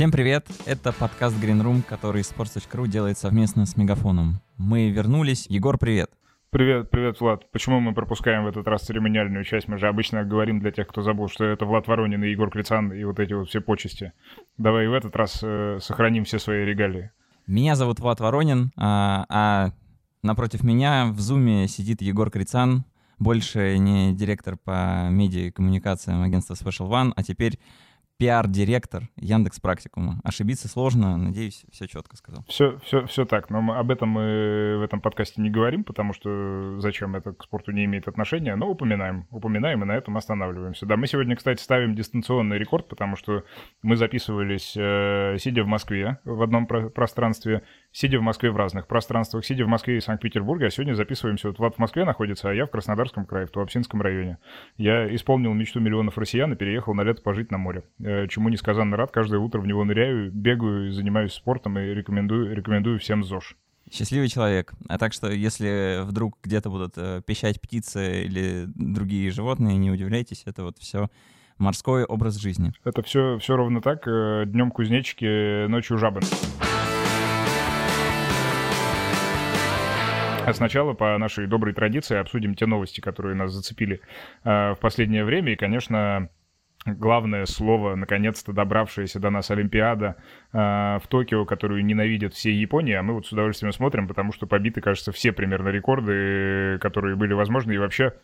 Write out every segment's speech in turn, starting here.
Всем привет! Это подкаст Green Room, который sports.ru делает совместно с Мегафоном. Мы вернулись. Егор, привет! Привет, привет, Влад. Почему мы пропускаем в этот раз церемониальную часть? Мы же обычно говорим для тех, кто забыл, что это Влад Воронин и Егор Крицан и вот эти вот все почести. Давай в этот раз э, сохраним все свои регалии. Меня зовут Влад Воронин, а, а напротив меня в зуме сидит Егор Крицан, больше не директор по медиа и коммуникациям агентства Special One, а теперь пиар-директор Яндекс Практикума. Ошибиться сложно, надеюсь, все четко сказал. Все, все, все так, но мы, об этом мы в этом подкасте не говорим, потому что зачем это к спорту не имеет отношения, но упоминаем, упоминаем и на этом останавливаемся. Да, мы сегодня, кстати, ставим дистанционный рекорд, потому что мы записывались, э, сидя в Москве в одном про- пространстве, сидя в Москве в разных пространствах, сидя в Москве и Санкт-Петербурге, а сегодня записываемся, вот Влад в Москве находится, а я в Краснодарском крае, в Туапсинском районе. Я исполнил мечту миллионов россиян и переехал на лето пожить на море, э, чему несказанно рад, каждое утро в него ныряю, бегаю, занимаюсь спортом и рекомендую, рекомендую всем ЗОЖ. Счастливый человек. А так что, если вдруг где-то будут э, пищать птицы или другие животные, не удивляйтесь, это вот все морской образ жизни. Это все, все ровно так. э, Днем кузнечики, ночью жабы. А сначала, по нашей доброй традиции, обсудим те новости, которые нас зацепили э, в последнее время. И, конечно, главное слово, наконец-то добравшаяся до нас Олимпиада э, в Токио, которую ненавидят все Японии, а мы вот с удовольствием смотрим, потому что побиты, кажется, все примерно рекорды, которые были возможны, и вообще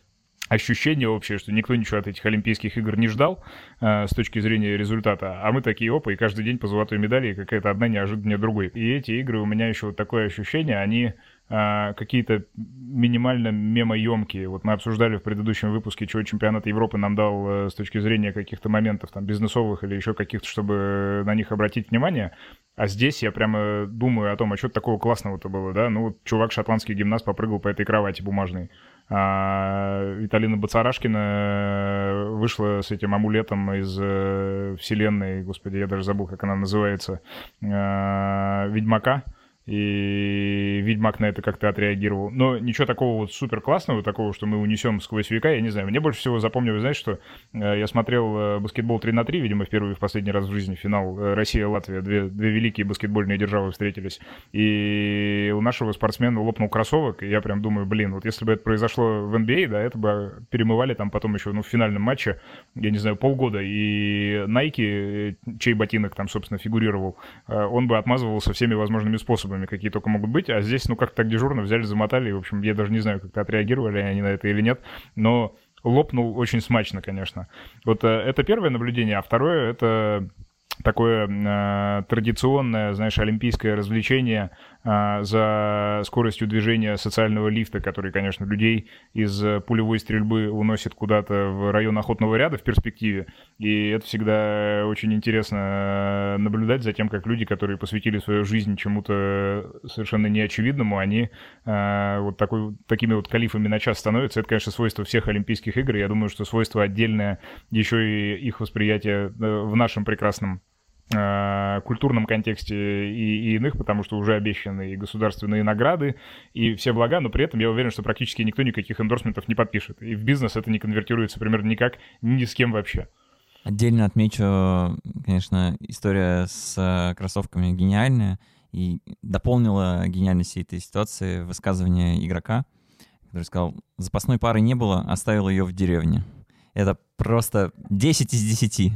ощущение общее, что никто ничего от этих Олимпийских игр не ждал э, с точки зрения результата, а мы такие опа, и каждый день по золотой медали, и какая-то одна неожиданнее другой. И эти игры у меня еще вот такое ощущение, они какие-то минимально мемоемкие. Вот мы обсуждали в предыдущем выпуске, чего чемпионат Европы нам дал э, с точки зрения каких-то моментов там бизнесовых или еще каких-то, чтобы на них обратить внимание. А здесь я прямо думаю о том, а что такого классного-то было, да? Ну, вот чувак, шотландский гимнаст, попрыгал по этой кровати бумажной. А Виталина Бацарашкина вышла с этим амулетом из э, вселенной, господи, я даже забыл, как она называется, э, Ведьмака и Ведьмак на это как-то отреагировал. Но ничего такого вот супер классного, такого, что мы унесем сквозь века, я не знаю. Мне больше всего запомнилось, знаешь, что э, я смотрел э, баскетбол 3 на 3, видимо, в первый и в последний раз в жизни финал э, Россия-Латвия, две, две великие баскетбольные державы встретились. И у нашего спортсмена лопнул кроссовок, и я прям думаю, блин, вот если бы это произошло в NBA, да, это бы перемывали там потом еще, ну, в финальном матче, я не знаю, полгода, и Nike, чей ботинок там, собственно, фигурировал, он бы отмазывался всеми возможными способами, какие только могут быть, а здесь, ну, как так дежурно взяли, замотали, и, в общем, я даже не знаю, как-то отреагировали они на это или нет, но лопнул очень смачно, конечно. Вот э, это первое наблюдение, а второе — это такое э, традиционное, знаешь, олимпийское развлечение за скоростью движения социального лифта, который, конечно, людей из пулевой стрельбы уносит куда-то в район охотного ряда в перспективе. И это всегда очень интересно наблюдать за тем, как люди, которые посвятили свою жизнь чему-то совершенно неочевидному, они э, вот такой, такими вот калифами на час становятся. Это, конечно, свойство всех Олимпийских игр. Я думаю, что свойство отдельное еще и их восприятие в нашем прекрасном э, культурном контексте и, и иных, потому что уже обещаны и государственные награды, и все блага, но при этом я уверен, что практически никто никаких эндорсментов не подпишет. И в бизнес это не конвертируется примерно никак, ни с кем вообще. Отдельно отмечу, конечно, история с кроссовками гениальная, и дополнила гениальность всей этой ситуации высказывание игрока, который сказал, запасной пары не было, оставил ее в деревне. Это просто 10 из 10.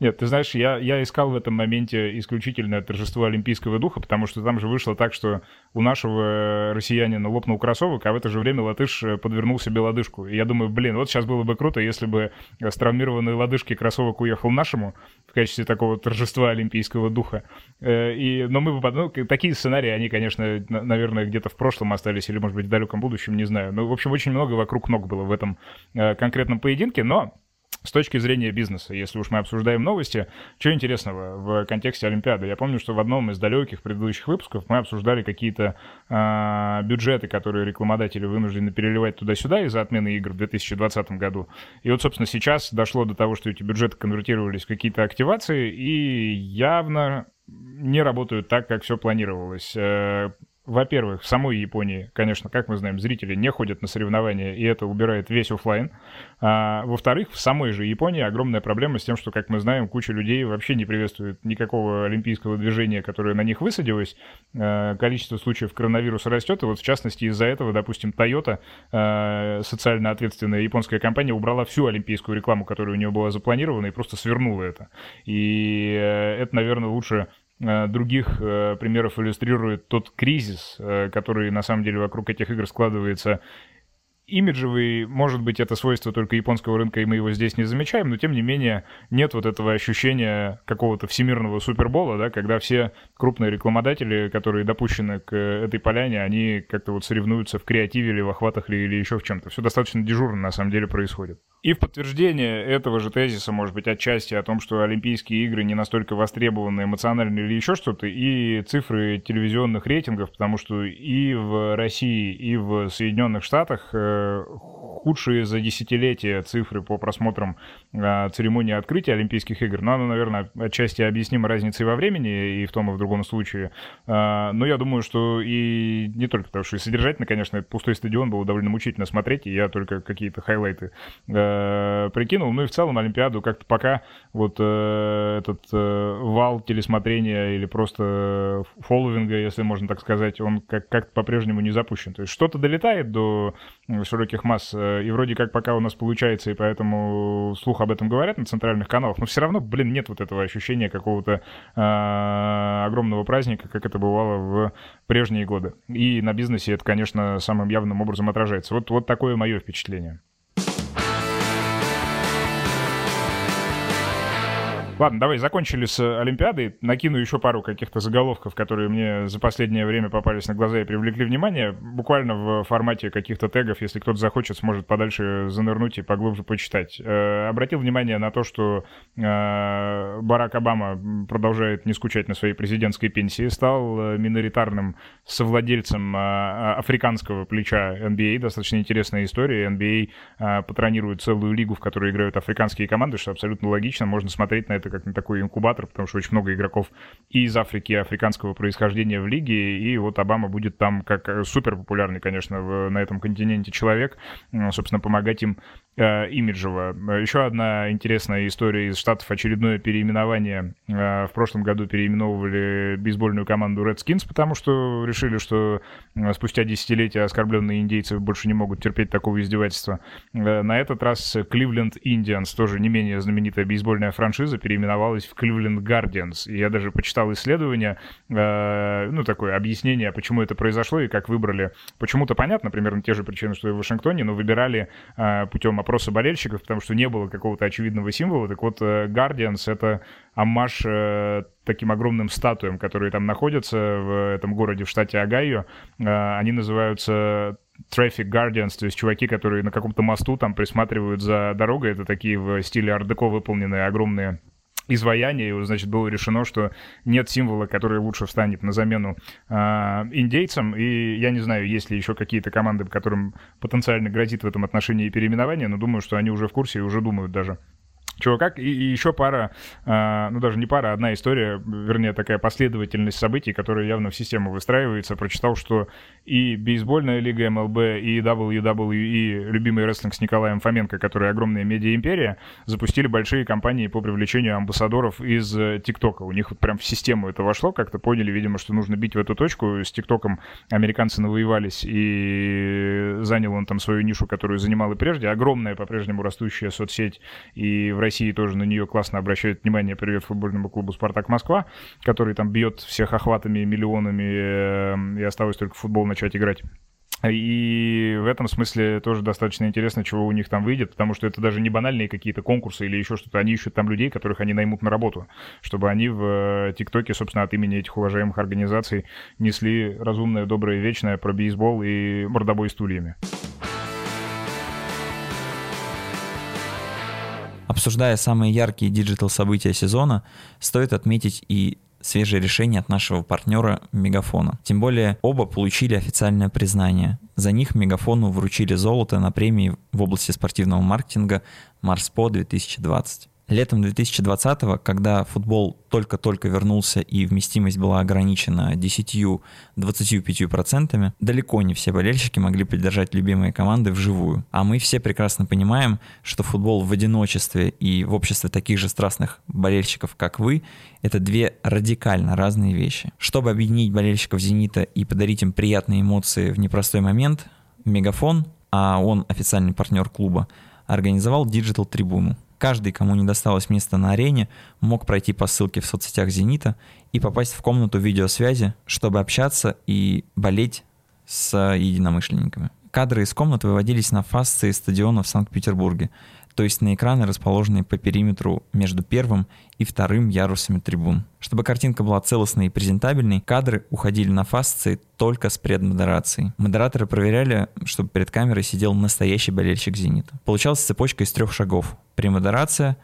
Нет, ты знаешь, я, я искал в этом моменте исключительное торжество олимпийского духа, потому что там же вышло так, что у нашего россиянина лопнул кроссовок, а в это же время латыш подвернул себе лодыжку. И я думаю, блин, вот сейчас было бы круто, если бы с травмированной лодыжки кроссовок уехал нашему в качестве такого торжества олимпийского духа. И, но мы бы, ну, такие сценарии, они, конечно, наверное, где-то в прошлом остались, или, может быть, в далеком будущем, не знаю. Ну, в общем, очень много вокруг ног было в этом конкретном поединке, но с точки зрения бизнеса, если уж мы обсуждаем новости, что интересного в контексте Олимпиады? Я помню, что в одном из далеких предыдущих выпусков мы обсуждали какие-то э, бюджеты, которые рекламодатели вынуждены переливать туда-сюда из-за отмены игр в 2020 году. И вот, собственно, сейчас дошло до того, что эти бюджеты конвертировались в какие-то активации, и явно не работают так, как все планировалось во-первых, в самой Японии, конечно, как мы знаем, зрители не ходят на соревнования, и это убирает весь офлайн. А, во-вторых, в самой же Японии огромная проблема с тем, что, как мы знаем, куча людей вообще не приветствует никакого олимпийского движения, которое на них высадилось. А, количество случаев коронавируса растет, и вот в частности из-за этого, допустим, Toyota, а, социально ответственная японская компания, убрала всю олимпийскую рекламу, которая у нее была запланирована, и просто свернула это. И э, это, наверное, лучше других э, примеров иллюстрирует тот кризис, э, который на самом деле вокруг этих игр складывается имиджевый, может быть, это свойство только японского рынка, и мы его здесь не замечаем, но тем не менее нет вот этого ощущения какого-то всемирного супербола, да, когда все крупные рекламодатели, которые допущены к этой поляне, они как-то вот соревнуются в креативе или в охватах или, или еще в чем-то. Все достаточно дежурно на самом деле происходит. И в подтверждение этого же тезиса, может быть, отчасти о том, что Олимпийские игры не настолько востребованы эмоционально или еще что-то, и цифры телевизионных рейтингов, потому что и в России, и в Соединенных Штатах э, худшие за десятилетия цифры по просмотрам церемонии открытия Олимпийских игр. Но оно, наверное, отчасти объяснимо разницей во времени и в том, и в другом случае. Э, но я думаю, что и не только потому, что и содержательно, конечно, пустой стадион было довольно мучительно смотреть, и я только какие-то хайлайты э, прикинул. Ну и в целом Олимпиаду как-то пока вот э, этот э, вал телесмотрения или просто фолловинга, если можно так сказать, он как- как-то по-прежнему не запущен. То есть что-то долетает до широких масс, э, и вроде как пока у нас получается, и поэтому слух об этом говорят на центральных каналах, но все равно, блин, нет вот этого ощущения какого-то э, огромного праздника, как это бывало в прежние годы. И на бизнесе это, конечно, самым явным образом отражается. Вот, вот такое мое впечатление. Ладно, давай закончили с Олимпиадой. Накину еще пару каких-то заголовков, которые мне за последнее время попались на глаза и привлекли внимание. Буквально в формате каких-то тегов, если кто-то захочет, сможет подальше занырнуть и поглубже почитать. Э, обратил внимание на то, что э, Барак Обама продолжает не скучать на своей президентской пенсии, стал э, миноритарным совладельцем африканского плеча NBA. Достаточно интересная история. NBA патронирует целую лигу, в которой играют африканские команды, что абсолютно логично. Можно смотреть на это как на такой инкубатор, потому что очень много игроков и из Африки, и африканского происхождения в лиге, и вот Обама будет там как э, супер популярный, конечно, в, на этом континенте человек, собственно, помогать им имиджево. Еще одна интересная история из Штатов, очередное переименование. Э, в прошлом году переименовывали бейсбольную команду Redskins, потому что решили, что э, спустя десятилетия оскорбленные индейцы больше не могут терпеть такого издевательства. Э, на этот раз Cleveland Indians, тоже не менее знаменитая бейсбольная франшиза, переименовалась в Cleveland Guardians. Я даже почитал исследование, э, ну, такое объяснение, почему это произошло и как выбрали. Почему-то понятно, примерно те же причины, что и в Вашингтоне, но выбирали э, путем опроса болельщиков, потому что не было какого-то очевидного символа. Так вот, э, Guardians — это амаш э, таким огромным статуям, которые там находятся в этом городе в штате Огайо. Э, они называются Traffic Guardians, то есть чуваки, которые на каком-то мосту там присматривают за дорогой. Это такие в стиле ар-деко выполненные огромные изваяния, и, значит, было решено, что нет символа, который лучше встанет на замену э, индейцам, и я не знаю, есть ли еще какие-то команды, которым потенциально грозит в этом отношении переименование, но думаю, что они уже в курсе и уже думают даже как. И, и еще пара, э, ну даже не пара, а одна история, вернее такая последовательность событий, которая явно в систему выстраивается. Прочитал, что и бейсбольная лига МЛБ, и WWE, любимый рестлинг с Николаем Фоменко, который огромная медиа-империя, запустили большие кампании по привлечению амбассадоров из э, ТикТока. У них вот прям в систему это вошло, как-то поняли, видимо, что нужно бить в эту точку. С ТикТоком американцы навоевались, и занял он там свою нишу, которую занимал и прежде. Огромная по-прежнему растущая соцсеть, и в России тоже на нее классно обращают внимание. Привет футбольному клубу «Спартак Москва», который там бьет всех охватами, миллионами, э, и осталось только футбол начать играть. И в этом смысле тоже достаточно интересно, чего у них там выйдет, потому что это даже не банальные какие-то конкурсы или еще что-то. Они ищут там людей, которых они наймут на работу, чтобы они в э, ТикТоке, собственно, от имени этих уважаемых организаций несли разумное, доброе, вечное про бейсбол и мордобой стульями. Обсуждая самые яркие digital события сезона, стоит отметить и свежее решение от нашего партнера Мегафона. Тем более оба получили официальное признание. За них Мегафону вручили золото на премии в области спортивного маркетинга Марспо 2020. Летом 2020-го, когда футбол только-только вернулся и вместимость была ограничена 10-25%, далеко не все болельщики могли поддержать любимые команды вживую. А мы все прекрасно понимаем, что футбол в одиночестве и в обществе таких же страстных болельщиков, как вы, это две радикально разные вещи. Чтобы объединить болельщиков «Зенита» и подарить им приятные эмоции в непростой момент, Мегафон, а он официальный партнер клуба, организовал Digital трибуну. Каждый, кому не досталось места на арене, мог пройти по ссылке в соцсетях «Зенита» и попасть в комнату видеосвязи, чтобы общаться и болеть с единомышленниками. Кадры из комнат выводились на фасции стадиона в Санкт-Петербурге, то есть на экраны, расположенные по периметру между первым и вторым ярусами трибун. Чтобы картинка была целостной и презентабельной, кадры уходили на фасции только с предмодерацией. Модераторы проверяли, чтобы перед камерой сидел настоящий болельщик «Зенита». Получалась цепочка из трех шагов. Премодерация,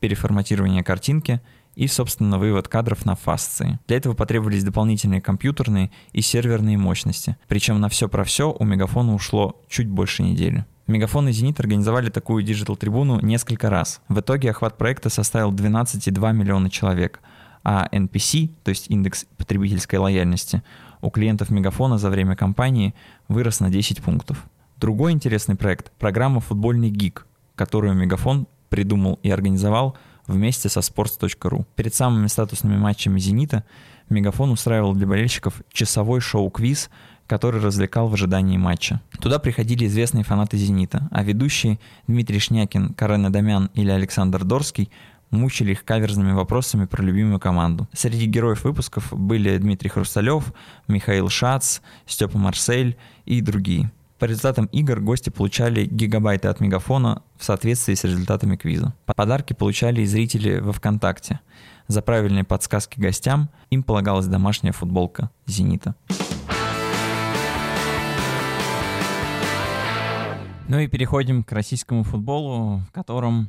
переформатирование картинки и, собственно, вывод кадров на фасции. Для этого потребовались дополнительные компьютерные и серверные мощности. Причем на все про все у Мегафона ушло чуть больше недели. Мегафон и Зенит организовали такую диджитал-трибуну несколько раз. В итоге охват проекта составил 12,2 миллиона человек, а NPC, то есть индекс потребительской лояльности, у клиентов Мегафона за время кампании вырос на 10 пунктов. Другой интересный проект – программа «Футбольный гик», которую Мегафон придумал и организовал вместе со sports.ru. Перед самыми статусными матчами «Зенита» Мегафон устраивал для болельщиков часовой шоу-квиз – который развлекал в ожидании матча. Туда приходили известные фанаты «Зенита», а ведущие Дмитрий Шнякин, Карен Адамян или Александр Дорский мучили их каверзными вопросами про любимую команду. Среди героев выпусков были Дмитрий Хрусталев, Михаил Шац, Степа Марсель и другие. По результатам игр гости получали гигабайты от мегафона в соответствии с результатами квиза. Подарки получали и зрители во ВКонтакте. За правильные подсказки гостям им полагалась домашняя футболка «Зенита». Ну и переходим к российскому футболу, в котором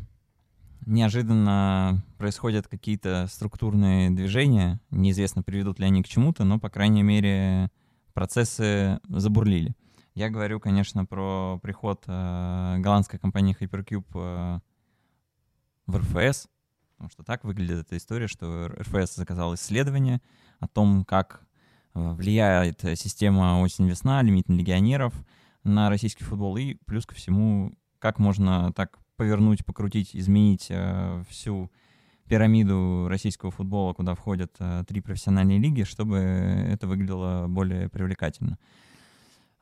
неожиданно происходят какие-то структурные движения. Неизвестно, приведут ли они к чему-то, но, по крайней мере, процессы забурлили. Я говорю, конечно, про приход э, голландской компании Hypercube э, в РФС, потому что так выглядит эта история, что РФС заказал исследование о том, как э, влияет система осень-весна, лимит на легионеров — на российский футбол. И плюс ко всему, как можно так повернуть, покрутить, изменить э, всю пирамиду российского футбола, куда входят э, три профессиональные лиги, чтобы это выглядело более привлекательно.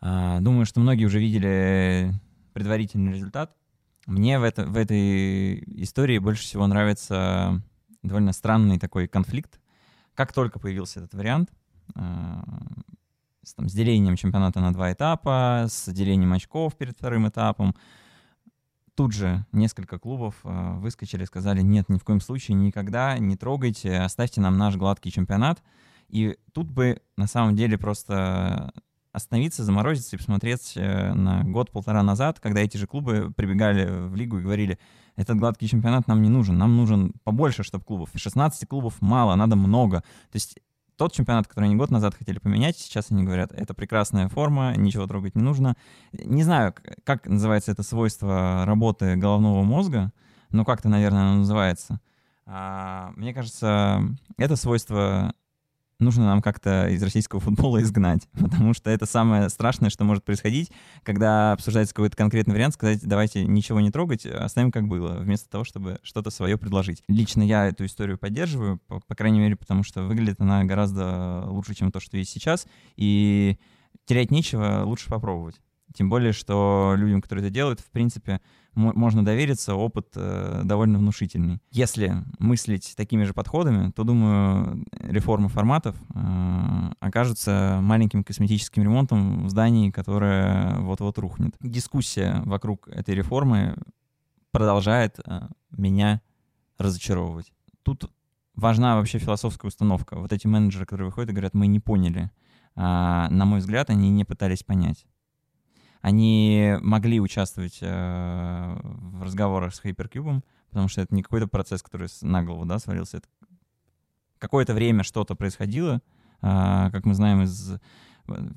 Э, думаю, что многие уже видели предварительный результат. Мне в, это, в этой истории больше всего нравится довольно странный такой конфликт. Как только появился этот вариант, э, с, там, с делением чемпионата на два этапа, с делением очков перед вторым этапом. Тут же несколько клубов э, выскочили сказали, нет, ни в коем случае, никогда не трогайте, оставьте нам наш гладкий чемпионат. И тут бы на самом деле просто остановиться, заморозиться и посмотреть э, на год-полтора назад, когда эти же клубы прибегали в лигу и говорили, этот гладкий чемпионат нам не нужен, нам нужен побольше, чтобы клубов. 16 клубов мало, надо много. То есть тот чемпионат, который они год назад хотели поменять, сейчас они говорят, это прекрасная форма, ничего трогать не нужно. Не знаю, как называется это свойство работы головного мозга, но как-то, наверное, оно называется. А, мне кажется, это свойство нужно нам как-то из российского футбола изгнать, потому что это самое страшное, что может происходить, когда обсуждается какой-то конкретный вариант, сказать, давайте ничего не трогать, оставим как было, вместо того, чтобы что-то свое предложить. Лично я эту историю поддерживаю, по, по крайней мере, потому что выглядит она гораздо лучше, чем то, что есть сейчас, и терять нечего, лучше попробовать. Тем более, что людям, которые это делают, в принципе, можно довериться, опыт э, довольно внушительный. Если мыслить такими же подходами, то, думаю, реформа форматов э, окажется маленьким косметическим ремонтом в здании, которое вот-вот рухнет. Дискуссия вокруг этой реформы продолжает э, меня разочаровывать. Тут важна вообще философская установка. Вот эти менеджеры, которые выходят и говорят, мы не поняли. А, на мой взгляд, они не пытались понять они могли участвовать э, в разговорах с Hypercube, потому что это не какой-то процесс, который на голову да, свалился. Это какое-то время что-то происходило, э, как мы знаем из э,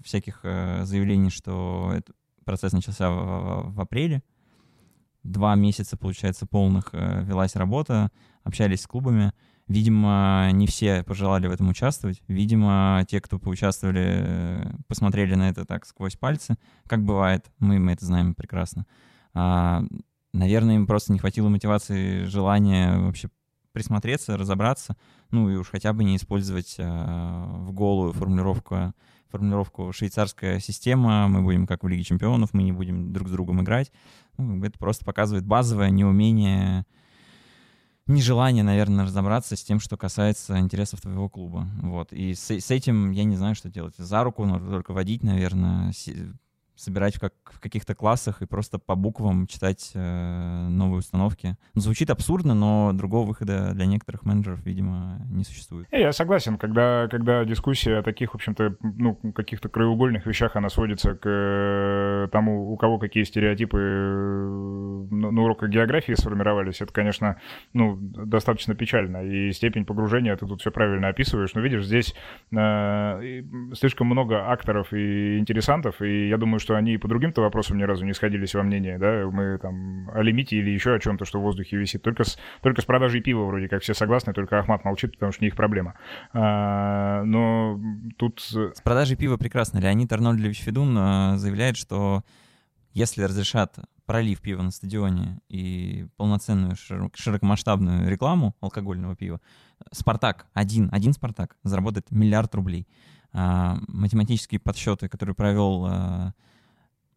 всяких э, заявлений, что этот процесс начался в, в, в апреле. два месяца, получается, полных э, велась работа, общались с клубами. Видимо, не все пожелали в этом участвовать. Видимо, те, кто поучаствовали, э, посмотрели на это так сквозь пальцы, как бывает. Мы, мы это знаем прекрасно. А, наверное, им просто не хватило мотивации, желания вообще присмотреться, разобраться, ну и уж хотя бы не использовать э, в голую формулировку, формулировку швейцарская система, мы будем как в Лиге Чемпионов, мы не будем друг с другом играть. Ну, это просто показывает базовое неумение, нежелание, наверное, разобраться с тем, что касается интересов твоего клуба. Вот. И с, с этим я не знаю, что делать. За руку нужно только водить, наверное, собирать как, в каких-то классах и просто по буквам читать э, новые установки. Ну, звучит абсурдно, но другого выхода для некоторых менеджеров, видимо, не существует. Я согласен, когда, когда дискуссия о таких, в общем-то, ну, каких-то краеугольных вещах, она сводится к э, тому, у кого какие стереотипы э, на, на уроках географии сформировались, это, конечно, ну, достаточно печально. И степень погружения, ты тут все правильно описываешь, но видишь, здесь э, слишком много акторов и интересантов, и я думаю, что они по другим-то вопросам ни разу не сходились во мнении, да, мы там о лимите или еще о чем-то, что в воздухе висит. Только с, только с продажей пива вроде как все согласны, только Ахмат молчит, потому что не их проблема. А, но тут... С продажей пива прекрасно. Леонид Арнольдович Федун а, заявляет, что если разрешат пролив пива на стадионе и полноценную широкомасштабную рекламу алкогольного пива, Спартак, один, один Спартак заработает миллиард рублей. А, математические подсчеты, которые провел а,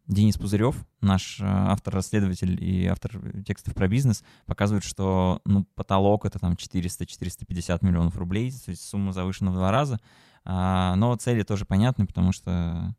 Денис Пузырев, наш э, автор-расследователь и автор текстов про бизнес, показывает, что ну, потолок это там 400-450 миллионов рублей, то есть сумма завышена в два раза. А, но цели тоже понятны, потому что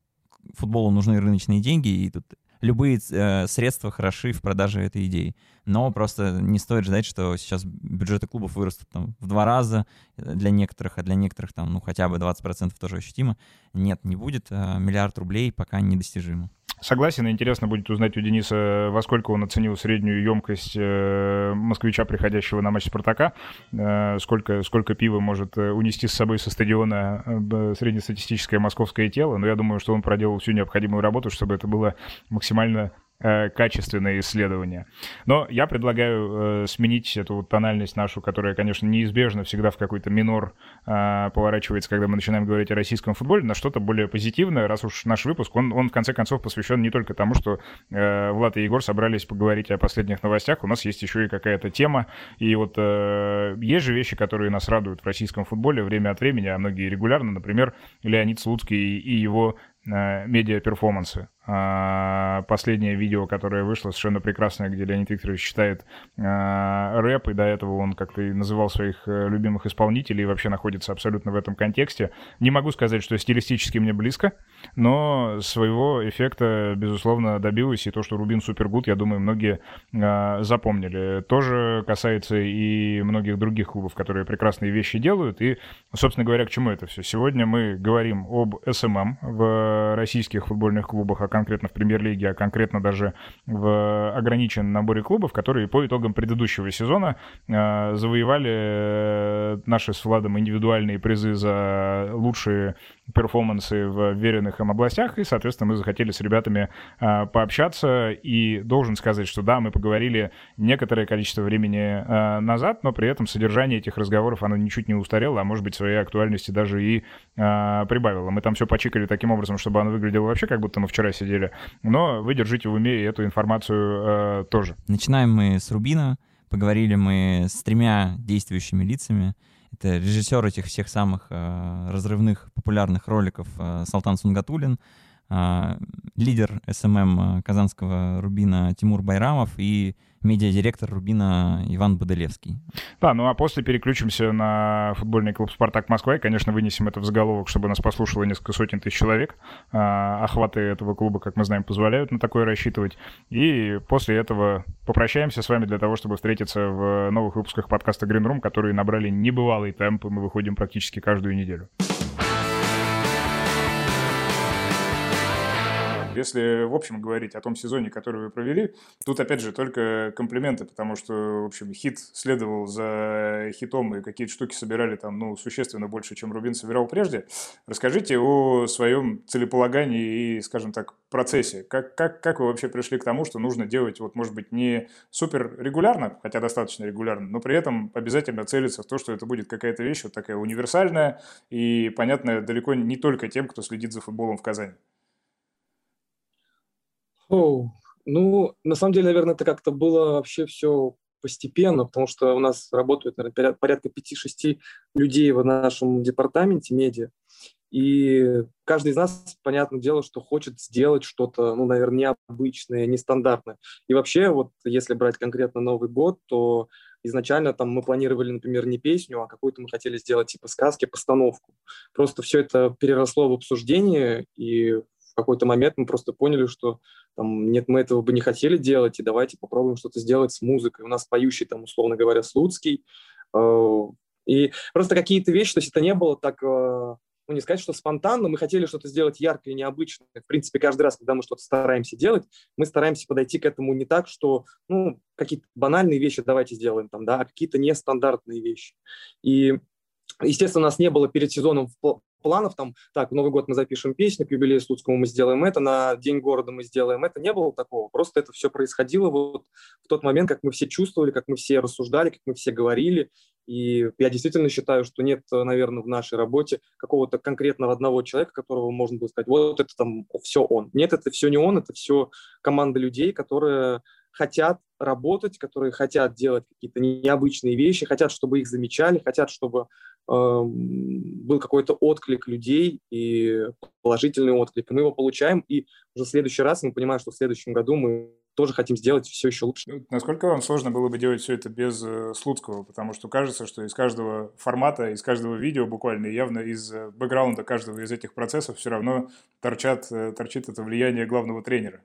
футболу нужны рыночные деньги, и тут любые э, средства хороши в продаже этой идеи. Но просто не стоит ждать, что сейчас бюджеты клубов вырастут там, в два раза для некоторых, а для некоторых там, ну, хотя бы 20% тоже ощутимо. Нет, не будет. Миллиард рублей пока недостижимо. Согласен, интересно будет узнать у Дениса, во сколько он оценил среднюю емкость э, москвича, приходящего на матч Спартака, э, сколько, сколько пива может э, унести с собой со стадиона среднестатистическое московское тело, но я думаю, что он проделал всю необходимую работу, чтобы это было максимально Э, качественные исследования. Но я предлагаю э, сменить эту вот тональность нашу, которая, конечно, неизбежно всегда в какой-то минор э, поворачивается, когда мы начинаем говорить о российском футболе, на что-то более позитивное, раз уж наш выпуск, он, он в конце концов посвящен не только тому, что э, Влад и Егор собрались поговорить о последних новостях, у нас есть еще и какая-то тема, и вот э, есть же вещи, которые нас радуют в российском футболе время от времени, а многие регулярно, например, Леонид Слуцкий и его э, медиа-перформансы. А, последнее видео, которое вышло, совершенно прекрасное, где Леонид Викторович читает а, рэп, и до этого он как-то называл своих э, любимых исполнителей и вообще находится абсолютно в этом контексте. Не могу сказать, что стилистически мне близко, но своего эффекта, безусловно, добилось, и то, что Рубин Супергуд, я думаю, многие а, запомнили. Тоже касается и многих других клубов, которые прекрасные вещи делают, и, собственно говоря, к чему это все? Сегодня мы говорим об SMM в российских футбольных клубах, о конкретно в премьер-лиге, а конкретно даже в ограниченном наборе клубов, которые по итогам предыдущего сезона э, завоевали э, наши с Владом индивидуальные призы за лучшие перформансы в вверенных им областях, и, соответственно, мы захотели с ребятами э, пообщаться, и должен сказать, что да, мы поговорили некоторое количество времени э, назад, но при этом содержание этих разговоров, оно ничуть не устарело, а может быть, своей актуальности даже и э, прибавило. Мы там все почикали таким образом, чтобы оно выглядело вообще, как будто мы вчера сидели, но вы держите в уме эту информацию э, тоже. Начинаем мы с Рубина, поговорили мы с тремя действующими лицами, это режиссер этих всех самых э, разрывных популярных роликов э, Салтан Сунгатулин, лидер SMM э, казанского Рубина Тимур Байрамов и медиадиректор Рубина Иван Боделевский. Да, ну а после переключимся на футбольный клуб «Спартак Москва» и, конечно, вынесем это в заголовок, чтобы нас послушало несколько сотен тысяч человек. А, охваты этого клуба, как мы знаем, позволяют на такое рассчитывать. И после этого попрощаемся с вами для того, чтобы встретиться в новых выпусках подкаста Green Room, которые набрали небывалый темп, и мы выходим практически каждую неделю. Если в общем говорить о том сезоне, который вы провели, тут опять же только комплименты, потому что, в общем, хит следовал за хитом, и какие-то штуки собирали там, ну, существенно больше, чем Рубин собирал прежде. Расскажите о своем целеполагании и, скажем так, процессе. Как, как, как вы вообще пришли к тому, что нужно делать, вот, может быть, не супер регулярно, хотя достаточно регулярно, но при этом обязательно целиться в то, что это будет какая-то вещь вот такая универсальная и понятная далеко не только тем, кто следит за футболом в Казани? О, ну, на самом деле, наверное, это как-то было вообще все постепенно, потому что у нас работают, наверное, порядка 5-6 людей в нашем департаменте медиа. И каждый из нас, понятное дело, что хочет сделать что-то, ну, наверное, необычное, нестандартное. И вообще, вот если брать конкретно Новый год, то изначально там мы планировали, например, не песню, а какую-то мы хотели сделать типа сказки, постановку. Просто все это переросло в обсуждение, и какой-то момент мы просто поняли, что там, нет, мы этого бы не хотели делать, и давайте попробуем что-то сделать с музыкой. У нас поющий там, условно говоря, Слуцкий. Э, и просто какие-то вещи, то есть это не было так э, ну, не сказать, что спонтанно, мы хотели что-то сделать яркое необычное. В принципе, каждый раз, когда мы что-то стараемся делать, мы стараемся подойти к этому не так, что, ну, какие-то банальные вещи давайте сделаем там, да, а какие-то нестандартные вещи. И Естественно, у нас не было перед сезоном планов, там, так, в Новый год мы запишем песню, к юбилею Слуцкому мы сделаем это, на День города мы сделаем это. Не было такого. Просто это все происходило вот в тот момент, как мы все чувствовали, как мы все рассуждали, как мы все говорили. И я действительно считаю, что нет, наверное, в нашей работе какого-то конкретного одного человека, которого можно было сказать, вот это там все он. Нет, это все не он, это все команда людей, которые хотят работать, которые хотят делать какие-то необычные вещи, хотят, чтобы их замечали, хотят, чтобы был какой-то отклик людей и положительный отклик. мы его получаем, и уже в следующий раз мы понимаем, что в следующем году мы тоже хотим сделать все еще лучше. Ну, насколько вам сложно было бы делать все это без э, Слуцкого? Потому что кажется, что из каждого формата, из каждого видео буквально, явно из э, бэкграунда каждого из этих процессов все равно торчат, э, торчит это влияние главного тренера.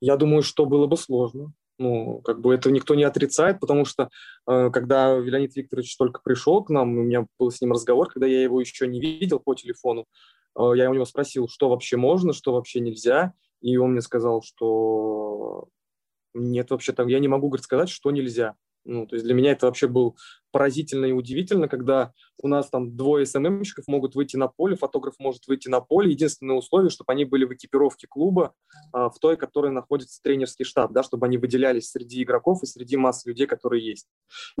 Я думаю, что было бы сложно. Ну, как бы это никто не отрицает, потому что э, когда Леонид Викторович только пришел к нам, у меня был с ним разговор, когда я его еще не видел по телефону, э, я у него спросил, что вообще можно, что вообще нельзя, и он мне сказал, что нет, вообще там я не могу говорит, сказать, что нельзя. Ну, то есть для меня это вообще был поразительно и удивительно, когда у нас там двое СММщиков могут выйти на поле, фотограф может выйти на поле. Единственное условие, чтобы они были в экипировке клуба, а, в той, которой находится тренерский штаб, да, чтобы они выделялись среди игроков и среди массы людей, которые есть.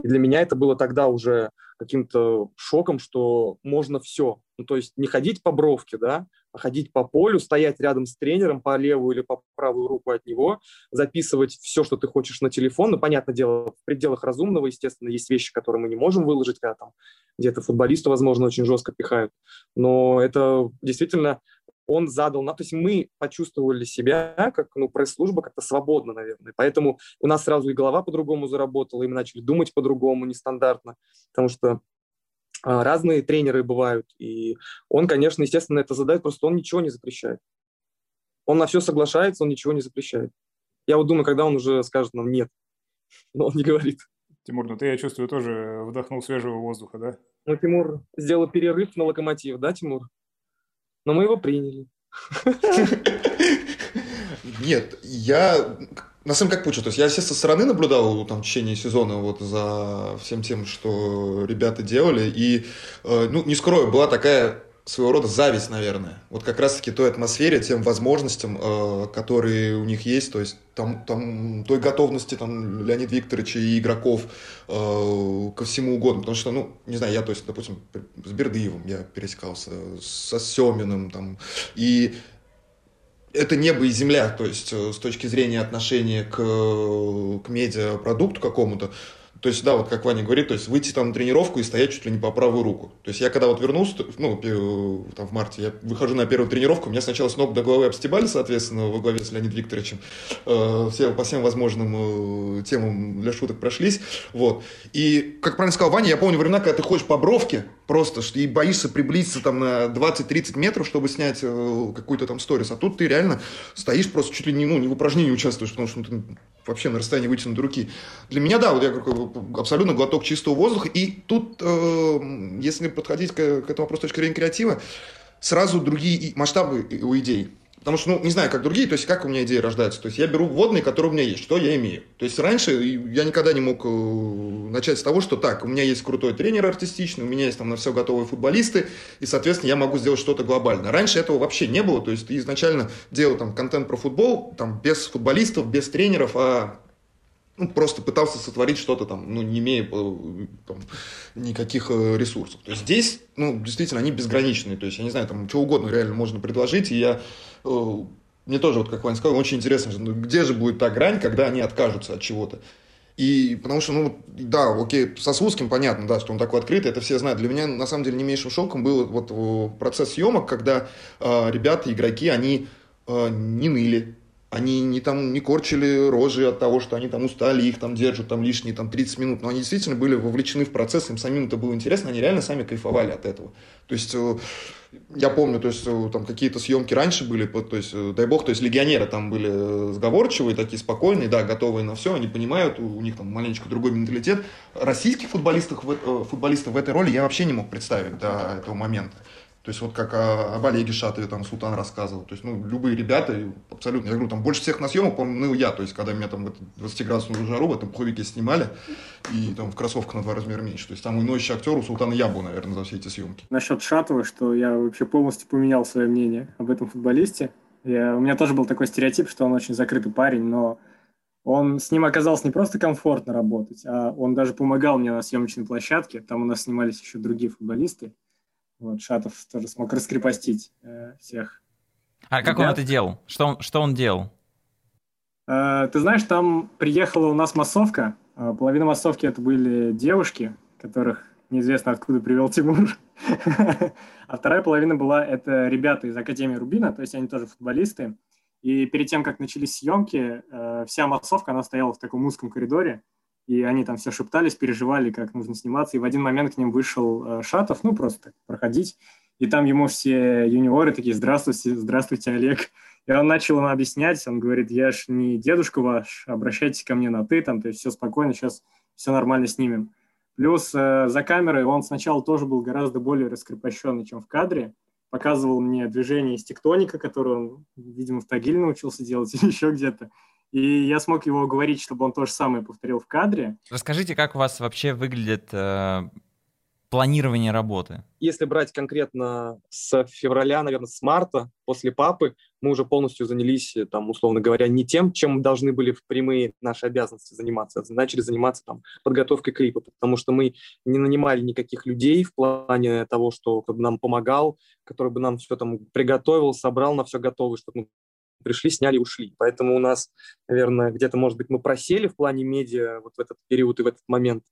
И для меня это было тогда уже каким-то шоком, что можно все. Ну, то есть не ходить по бровке, да, ходить по полю, стоять рядом с тренером по левую или по правую руку от него, записывать все, что ты хочешь на телефон. Ну, понятное дело, в пределах разумного, естественно, есть вещи, которые мы не можем выложить, когда там где-то футболисту, возможно, очень жестко пихают. Но это действительно он задал, то есть мы почувствовали себя как ну, пресс-служба как-то свободно, наверное. Поэтому у нас сразу и голова по-другому заработала, и мы начали думать по-другому, нестандартно, потому что разные тренеры бывают, и он, конечно, естественно, это задает, просто он ничего не запрещает. Он на все соглашается, он ничего не запрещает. Я вот думаю, когда он уже скажет нам «нет», но он не говорит. Тимур, ну ты, я чувствую, тоже вдохнул свежего воздуха, да? Ну, Тимур сделал перерыв на локомотив, да, Тимур? Но мы его приняли. Нет, я на самом как получилось? То есть я, естественно, со стороны наблюдал там, в течение сезона вот за всем тем, что ребята делали. И, э, ну, не скрою, была такая своего рода зависть, наверное. Вот как раз-таки той атмосфере, тем возможностям, э, которые у них есть, то есть там, там, той готовности там, Леонида Викторовича и игроков э, ко всему угодно. Потому что, ну, не знаю, я, то есть, допустим, с Бердыевым я пересекался, со Семиным, там, и это небо и земля, то есть э, с точки зрения отношения к, к медиапродукту какому-то, то есть, да, вот как Ваня говорит, то есть выйти там на тренировку и стоять чуть ли не по правую руку. То есть я когда вот вернулся, ну, там в марте, я выхожу на первую тренировку, у меня сначала с ног до головы обстебали, соответственно, во главе с Леонидом Викторовичем. Э, все по всем возможным э, темам для шуток прошлись. Вот. И, как правильно сказал Ваня, я помню времена, когда ты ходишь по бровке, просто и боишься приблизиться там на 20-30 метров, чтобы снять э, какую-то там сторис. А тут ты реально стоишь просто чуть ли не, ну, не в упражнении участвуешь, потому что ну, ты вообще на расстоянии вытянутой руки. Для меня, да, вот я говорю, абсолютно глоток чистого воздуха. И тут, э, если подходить к, к этому вопросу с точки зрения креатива, сразу другие масштабы у идей. Потому что, ну, не знаю, как другие, то есть как у меня идеи рождаются. То есть я беру вводные, которые у меня есть, что я имею. То есть раньше я никогда не мог э, начать с того, что так, у меня есть крутой тренер артистичный, у меня есть там на все готовые футболисты, и, соответственно, я могу сделать что-то глобальное. Раньше этого вообще не было, то есть ты изначально делал там контент про футбол, там без футболистов, без тренеров, а ну, просто пытался сотворить что-то там, ну, не имея э, там, никаких э, ресурсов. То есть здесь, ну, действительно, они безграничные. То есть, я не знаю, там, что угодно реально можно предложить, и я... Э, мне тоже, вот как Ваня сказал, очень интересно, ну, где же будет та грань, когда они откажутся от чего-то. И потому что, ну, да, окей, со Слуцким понятно, да, что он такой открытый, это все знают. Для меня, на самом деле, не меньшим шоком был вот процесс съемок, когда э, ребята, игроки, они э, не ныли, они не там не корчили рожи от того, что они там устали, их там держат там лишние там 30 минут, но они действительно были вовлечены в процесс, им самим это было интересно, они реально сами кайфовали от этого. То есть э, я помню, то есть э, там какие-то съемки раньше были, то есть э, дай бог, то есть легионеры там были сговорчивые, такие спокойные, да, готовые на все, они понимают, у них там маленечко другой менталитет. Российских футболистов, футболистов в этой роли я вообще не мог представить до этого момента. То есть вот как о, об Олеге Шатове там Султан рассказывал. То есть, ну, любые ребята, абсолютно, я говорю, там больше всех на съемок, ну, я. То есть, когда меня там в 20-градусную жару в этом пуховике снимали, и там в кроссовках на два размера меньше. То есть, самый носящий актер у Султана я был, наверное, за все эти съемки. Насчет Шатова, что я вообще полностью поменял свое мнение об этом футболисте. Я, у меня тоже был такой стереотип, что он очень закрытый парень, но он с ним оказалось не просто комфортно работать, а он даже помогал мне на съемочной площадке. Там у нас снимались еще другие футболисты. Вот, Шатов тоже смог раскрепостить э, всех. А ребят. как он это делал? Что он, что он делал? Э, ты знаешь, там приехала у нас массовка. Э, половина массовки это были девушки, которых неизвестно откуда привел Тимур. А вторая половина была это ребята из Академии Рубина, то есть они тоже футболисты. И перед тем, как начались съемки, э, вся массовка, она стояла в таком узком коридоре, и они там все шептались, переживали, как нужно сниматься, и в один момент к ним вышел э, Шатов, ну, просто проходить, и там ему все юниоры такие, здравствуйте, здравствуйте, Олег. И он начал им объяснять, он говорит, я ж не дедушка ваш, обращайтесь ко мне на «ты», там, то есть все спокойно, сейчас все нормально снимем. Плюс э, за камерой он сначала тоже был гораздо более раскрепощенный, чем в кадре, показывал мне движение из тектоника, которое он, видимо, в Тагиле научился делать или еще где-то. И я смог его уговорить, чтобы он то же самое повторил в кадре. Расскажите, как у вас вообще выглядит э, планирование работы? Если брать конкретно с февраля, наверное, с марта, после папы, мы уже полностью занялись, там, условно говоря, не тем, чем мы должны были в прямые наши обязанности заниматься, а начали заниматься там, подготовкой клипа, потому что мы не нанимали никаких людей в плане того, что кто бы нам помогал, который бы нам все там приготовил, собрал на все готово, чтобы мы пришли, сняли, ушли. Поэтому у нас, наверное, где-то, может быть, мы просели в плане медиа вот в этот период и в этот момент.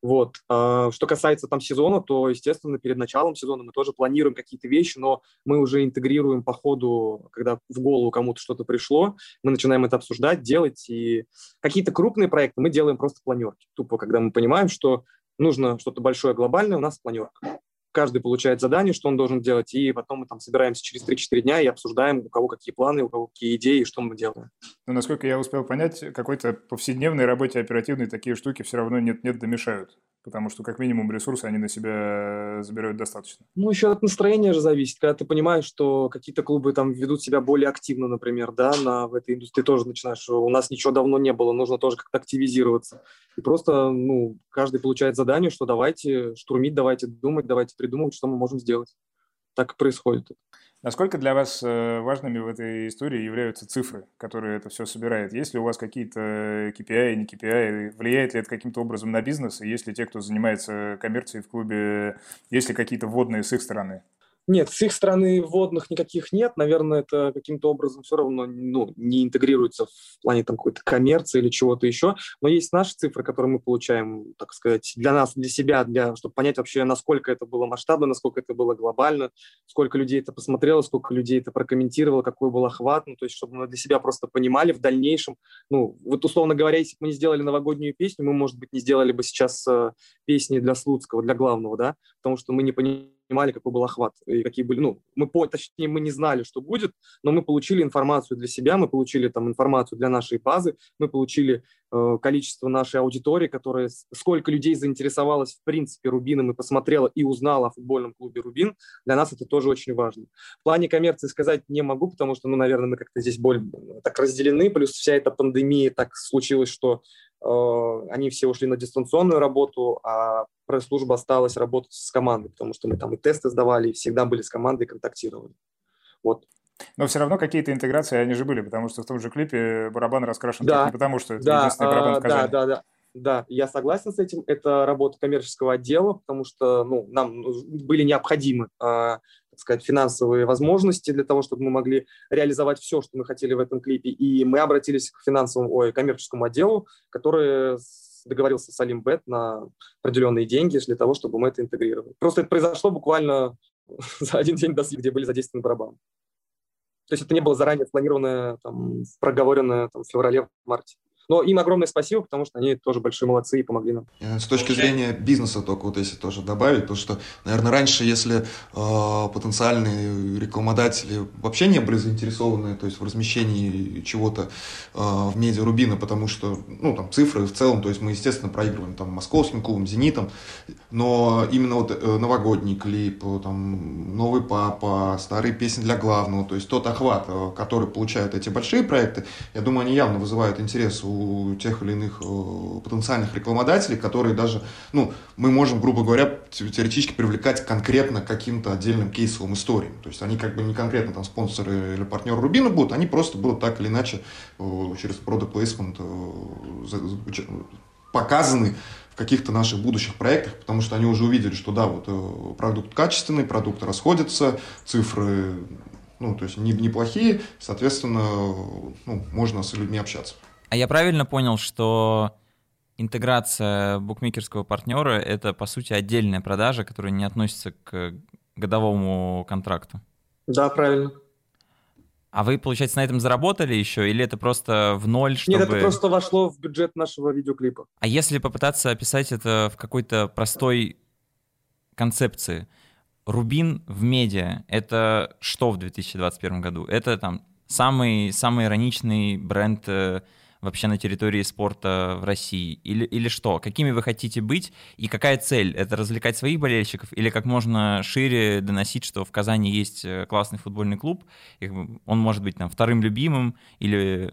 Вот. А, что касается там сезона, то, естественно, перед началом сезона мы тоже планируем какие-то вещи, но мы уже интегрируем по ходу, когда в голову кому-то что-то пришло, мы начинаем это обсуждать, делать. И какие-то крупные проекты мы делаем просто планерки. Тупо, когда мы понимаем, что нужно что-то большое, глобальное, у нас планерка каждый получает задание, что он должен делать, и потом мы там собираемся через 3-4 дня и обсуждаем, у кого какие планы, у кого какие идеи, что мы делаем. Ну, насколько я успел понять, какой-то повседневной работе оперативной такие штуки все равно нет-нет домешают потому что как минимум ресурсы они на себя забирают достаточно. Ну, еще от настроения же зависит. Когда ты понимаешь, что какие-то клубы там ведут себя более активно, например, да, на, в этой индустрии тоже начинаешь, что у нас ничего давно не было, нужно тоже как-то активизироваться. И просто, ну, каждый получает задание, что давайте штурмить, давайте думать, давайте придумывать, что мы можем сделать. Так и происходит. Насколько для вас э, важными в этой истории являются цифры, которые это все собирает? Есть ли у вас какие-то KPI, не KPI? Влияет ли это каким-то образом на бизнес? И есть ли те, кто занимается коммерцией в клубе, есть ли какие-то вводные с их стороны? Нет, с их стороны вводных никаких нет. Наверное, это каким-то образом все равно ну, не интегрируется в плане там какой-то коммерции или чего-то еще. Но есть наши цифры, которые мы получаем, так сказать, для нас, для себя, для, чтобы понять вообще, насколько это было масштабно, насколько это было глобально, сколько людей это посмотрело, сколько людей это прокомментировало, какой был охват. Ну, то есть, чтобы мы для себя просто понимали в дальнейшем. Ну, вот условно говоря, если бы мы не сделали новогоднюю песню, мы, может быть, не сделали бы сейчас э, песни для Слуцкого, для главного, да, потому что мы не понимаем понимали, какой был охват и какие были, ну, мы, по, точнее, мы не знали, что будет, но мы получили информацию для себя, мы получили там информацию для нашей базы, мы получили э, количество нашей аудитории, которая, сколько людей заинтересовалось в принципе Рубином и посмотрела и узнала о футбольном клубе Рубин, для нас это тоже очень важно. В плане коммерции сказать не могу, потому что, ну, наверное, мы как-то здесь более так разделены, плюс вся эта пандемия так случилось, что Э, они все ушли на дистанционную работу, а пресс-служба осталась работать с командой, потому что мы там и тесты сдавали, и всегда были с командой, контактировали. Вот. Но все равно какие-то интеграции они же были, потому что в том же клипе барабан раскрашен да, не потому, что это да, единственный барабан в Казани. Да, да, да. Да, я согласен с этим. Это работа коммерческого отдела, потому что ну, нам были необходимы а, так сказать, финансовые возможности для того, чтобы мы могли реализовать все, что мы хотели в этом клипе. И мы обратились к финансовому, ой, коммерческому отделу, который договорился с Алимбет на определенные деньги для того, чтобы мы это интегрировали. Просто это произошло буквально за один день до где были задействованы барабаны. То есть это не было заранее спланированное, там, проговоренное там, в феврале-марте. Но им огромное спасибо, потому что они тоже большие молодцы и помогли нам. С точки зрения бизнеса только вот если тоже добавить, то что, наверное, раньше, если э, потенциальные рекламодатели вообще не были заинтересованы, то есть в размещении чего-то э, в медиа Рубина, потому что, ну, там, цифры в целом, то есть мы, естественно, проигрываем там московским клубом, Зенитом, но именно вот э, новогодний клип, там, новый папа, старые песни для главного, то есть тот охват, э, который получают эти большие проекты, я думаю, они явно вызывают интерес у у тех или иных э, потенциальных рекламодателей, которые даже, ну, мы можем, грубо говоря, теоретически привлекать конкретно каким-то отдельным кейсовым историям. То есть они как бы не конкретно там спонсоры или партнеры Рубина будут, они просто будут так или иначе э, через product placement э, показаны в каких-то наших будущих проектах, потому что они уже увидели, что да, вот продукт качественный, продукты расходятся, цифры ну, то есть неплохие, соответственно, ну, можно с людьми общаться. А я правильно понял, что интеграция букмекерского партнера — это, по сути, отдельная продажа, которая не относится к годовому контракту? Да, правильно. А вы, получается, на этом заработали еще, или это просто в ноль, чтобы... Нет, это просто вошло в бюджет нашего видеоклипа. А если попытаться описать это в какой-то простой концепции? Рубин в медиа — это что в 2021 году? Это там самый, самый ироничный бренд э, вообще на территории спорта в России? Или, или что? Какими вы хотите быть? И какая цель? Это развлекать своих болельщиков? Или как можно шире доносить, что в Казани есть э, классный футбольный клуб, он может быть там вторым любимым? Или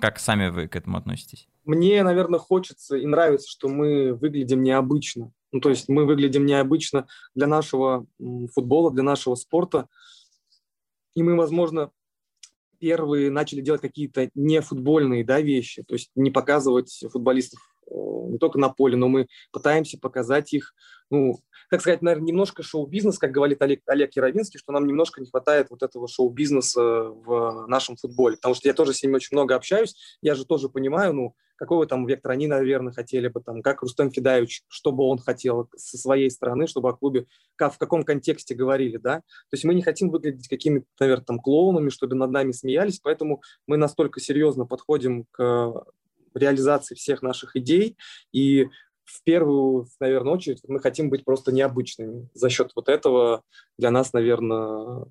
как сами вы к этому относитесь? Мне, наверное, хочется и нравится, что мы выглядим необычно. Ну, то есть мы выглядим необычно для нашего футбола, для нашего спорта. И мы, возможно, первые начали делать какие-то не футбольные да, вещи, то есть не показывать футболистов не только на поле, но мы пытаемся показать их, ну, как сказать, наверное, немножко шоу-бизнес, как говорит Олег, Олег Яровинский, что нам немножко не хватает вот этого шоу-бизнеса в нашем футболе, потому что я тоже с ними очень много общаюсь, я же тоже понимаю, ну, какого там вектор они, наверное, хотели бы, там, как Рустам Федаевич, что бы он хотел со своей стороны, чтобы о клубе, как, в каком контексте говорили, да. То есть мы не хотим выглядеть какими-то, наверное, там клоунами, чтобы над нами смеялись, поэтому мы настолько серьезно подходим к реализации всех наших идей, и в первую, наверное, очередь мы хотим быть просто необычными. За счет вот этого для нас, наверное,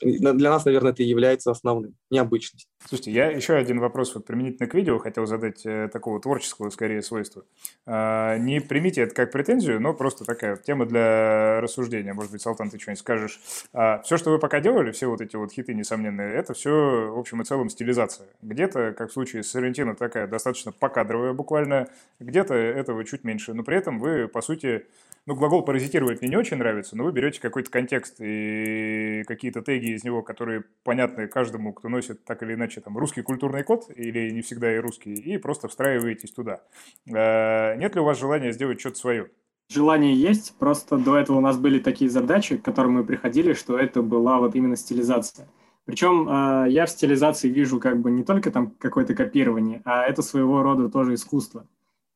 для нас, наверное, это и является основным, необычность. Слушайте, я еще один вопрос вот применительно к видео хотел задать э, такого творческого, скорее, свойства. Э, не примите это как претензию, но просто такая тема для рассуждения. Может быть, Салтан, ты что-нибудь скажешь. Э, все, что вы пока делали, все вот эти вот хиты несомненные, это все, в общем и целом, стилизация. Где-то, как в случае с Соррентино, такая достаточно покадровая буквально, где-то этого чуть меньше. Но при этом вы, по сути, ну, глагол «паразитировать» мне не очень нравится, но вы берете какой-то контекст и какие-то теги из него, которые понятны каждому, кто носит так или иначе там русский культурный код или не всегда и русский, и просто встраиваетесь туда. Э, нет ли у вас желания сделать что-то свое? Желание есть, просто до этого у нас были такие задачи, к которым мы приходили, что это была вот именно стилизация. Причем э, я в стилизации вижу как бы не только там какое-то копирование, а это своего рода тоже искусство.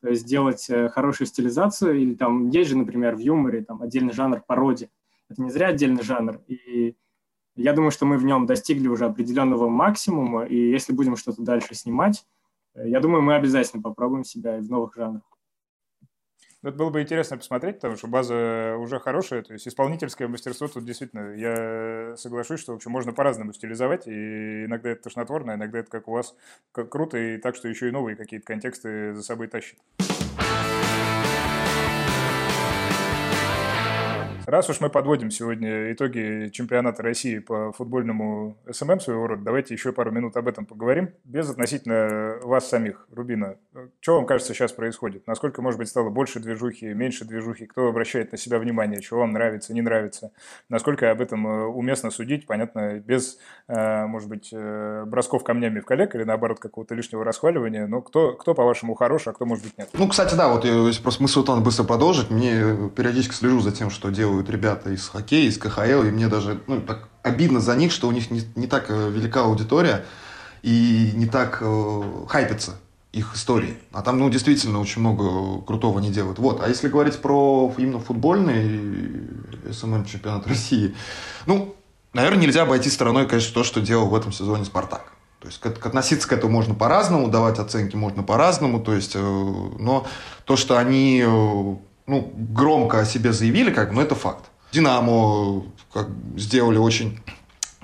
То есть сделать э, хорошую стилизацию, или там есть же, например, в юморе там отдельный жанр пародии. Это не зря отдельный жанр. И я думаю, что мы в нем достигли уже определенного максимума, и если будем что-то дальше снимать, э, я думаю, мы обязательно попробуем себя и в новых жанрах. Это было бы интересно посмотреть, потому что база уже хорошая, то есть исполнительское мастерство тут действительно, я соглашусь, что, в общем, можно по-разному стилизовать, и иногда это тошнотворно, иногда это как у вас, как круто, и так, что еще и новые какие-то контексты за собой тащит. Раз уж мы подводим сегодня итоги чемпионата России по футбольному SMM своего рода, давайте еще пару минут об этом поговорим. Безотносительно вас самих, Рубина. Что вам кажется сейчас происходит? Насколько, может быть, стало больше движухи, меньше движухи? Кто обращает на себя внимание? Что вам нравится, не нравится? Насколько об этом э, уместно судить? Понятно, без, э, может быть, э, бросков камнями в коллег или, наоборот, какого-то лишнего расхваливания. Но кто, кто по-вашему, хорош, а кто, может быть, нет? Ну, кстати, да, вот если просто мысль вот быстро продолжить, мне периодически слежу за тем, что делают делают ребята из хоккея, из КХЛ, и мне даже ну, так обидно за них, что у них не, не так э, велика аудитория и не так э, хайпятся их истории. А там, ну, действительно, очень много крутого они делают. Вот. А если говорить про именно футбольный SMM чемпионат России, ну, наверное, нельзя обойти стороной, конечно, то, что делал в этом сезоне «Спартак». То есть к, к относиться к этому можно по-разному, давать оценки можно по-разному, то есть, э, но то, что они э, ну, громко о себе заявили, как, ну, это факт. Динамо как, сделали очень,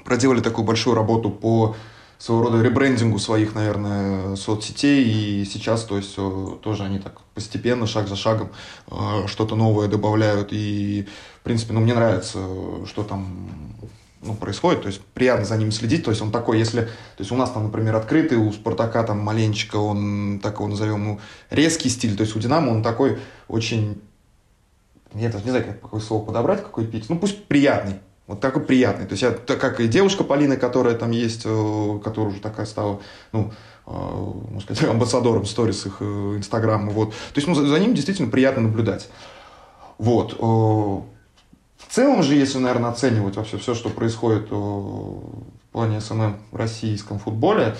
проделали такую большую работу по своего рода ребрендингу своих, наверное, соцсетей, и сейчас, то есть, тоже они так постепенно, шаг за шагом э, что-то новое добавляют, и, в принципе, ну, мне нравится, что там ну, происходит, то есть приятно за ним следить, то есть он такой, если, то есть у нас там, например, открытый, у Спартака там маленечко, он, так его назовем, ну, резкий стиль, то есть у Динамо он такой очень я даже не знаю, как, какое слово подобрать, какой эпитет, ну пусть приятный, вот такой приятный. То есть я, так как и девушка Полина, которая там есть, э, которая уже такая стала, ну, э, можно сказать, амбассадором сторис их э, инстаграма, вот. То есть, ну, за, за ним действительно приятно наблюдать. Вот. В целом же, если, наверное, оценивать вообще все, что происходит в плане SMM в российском футболе,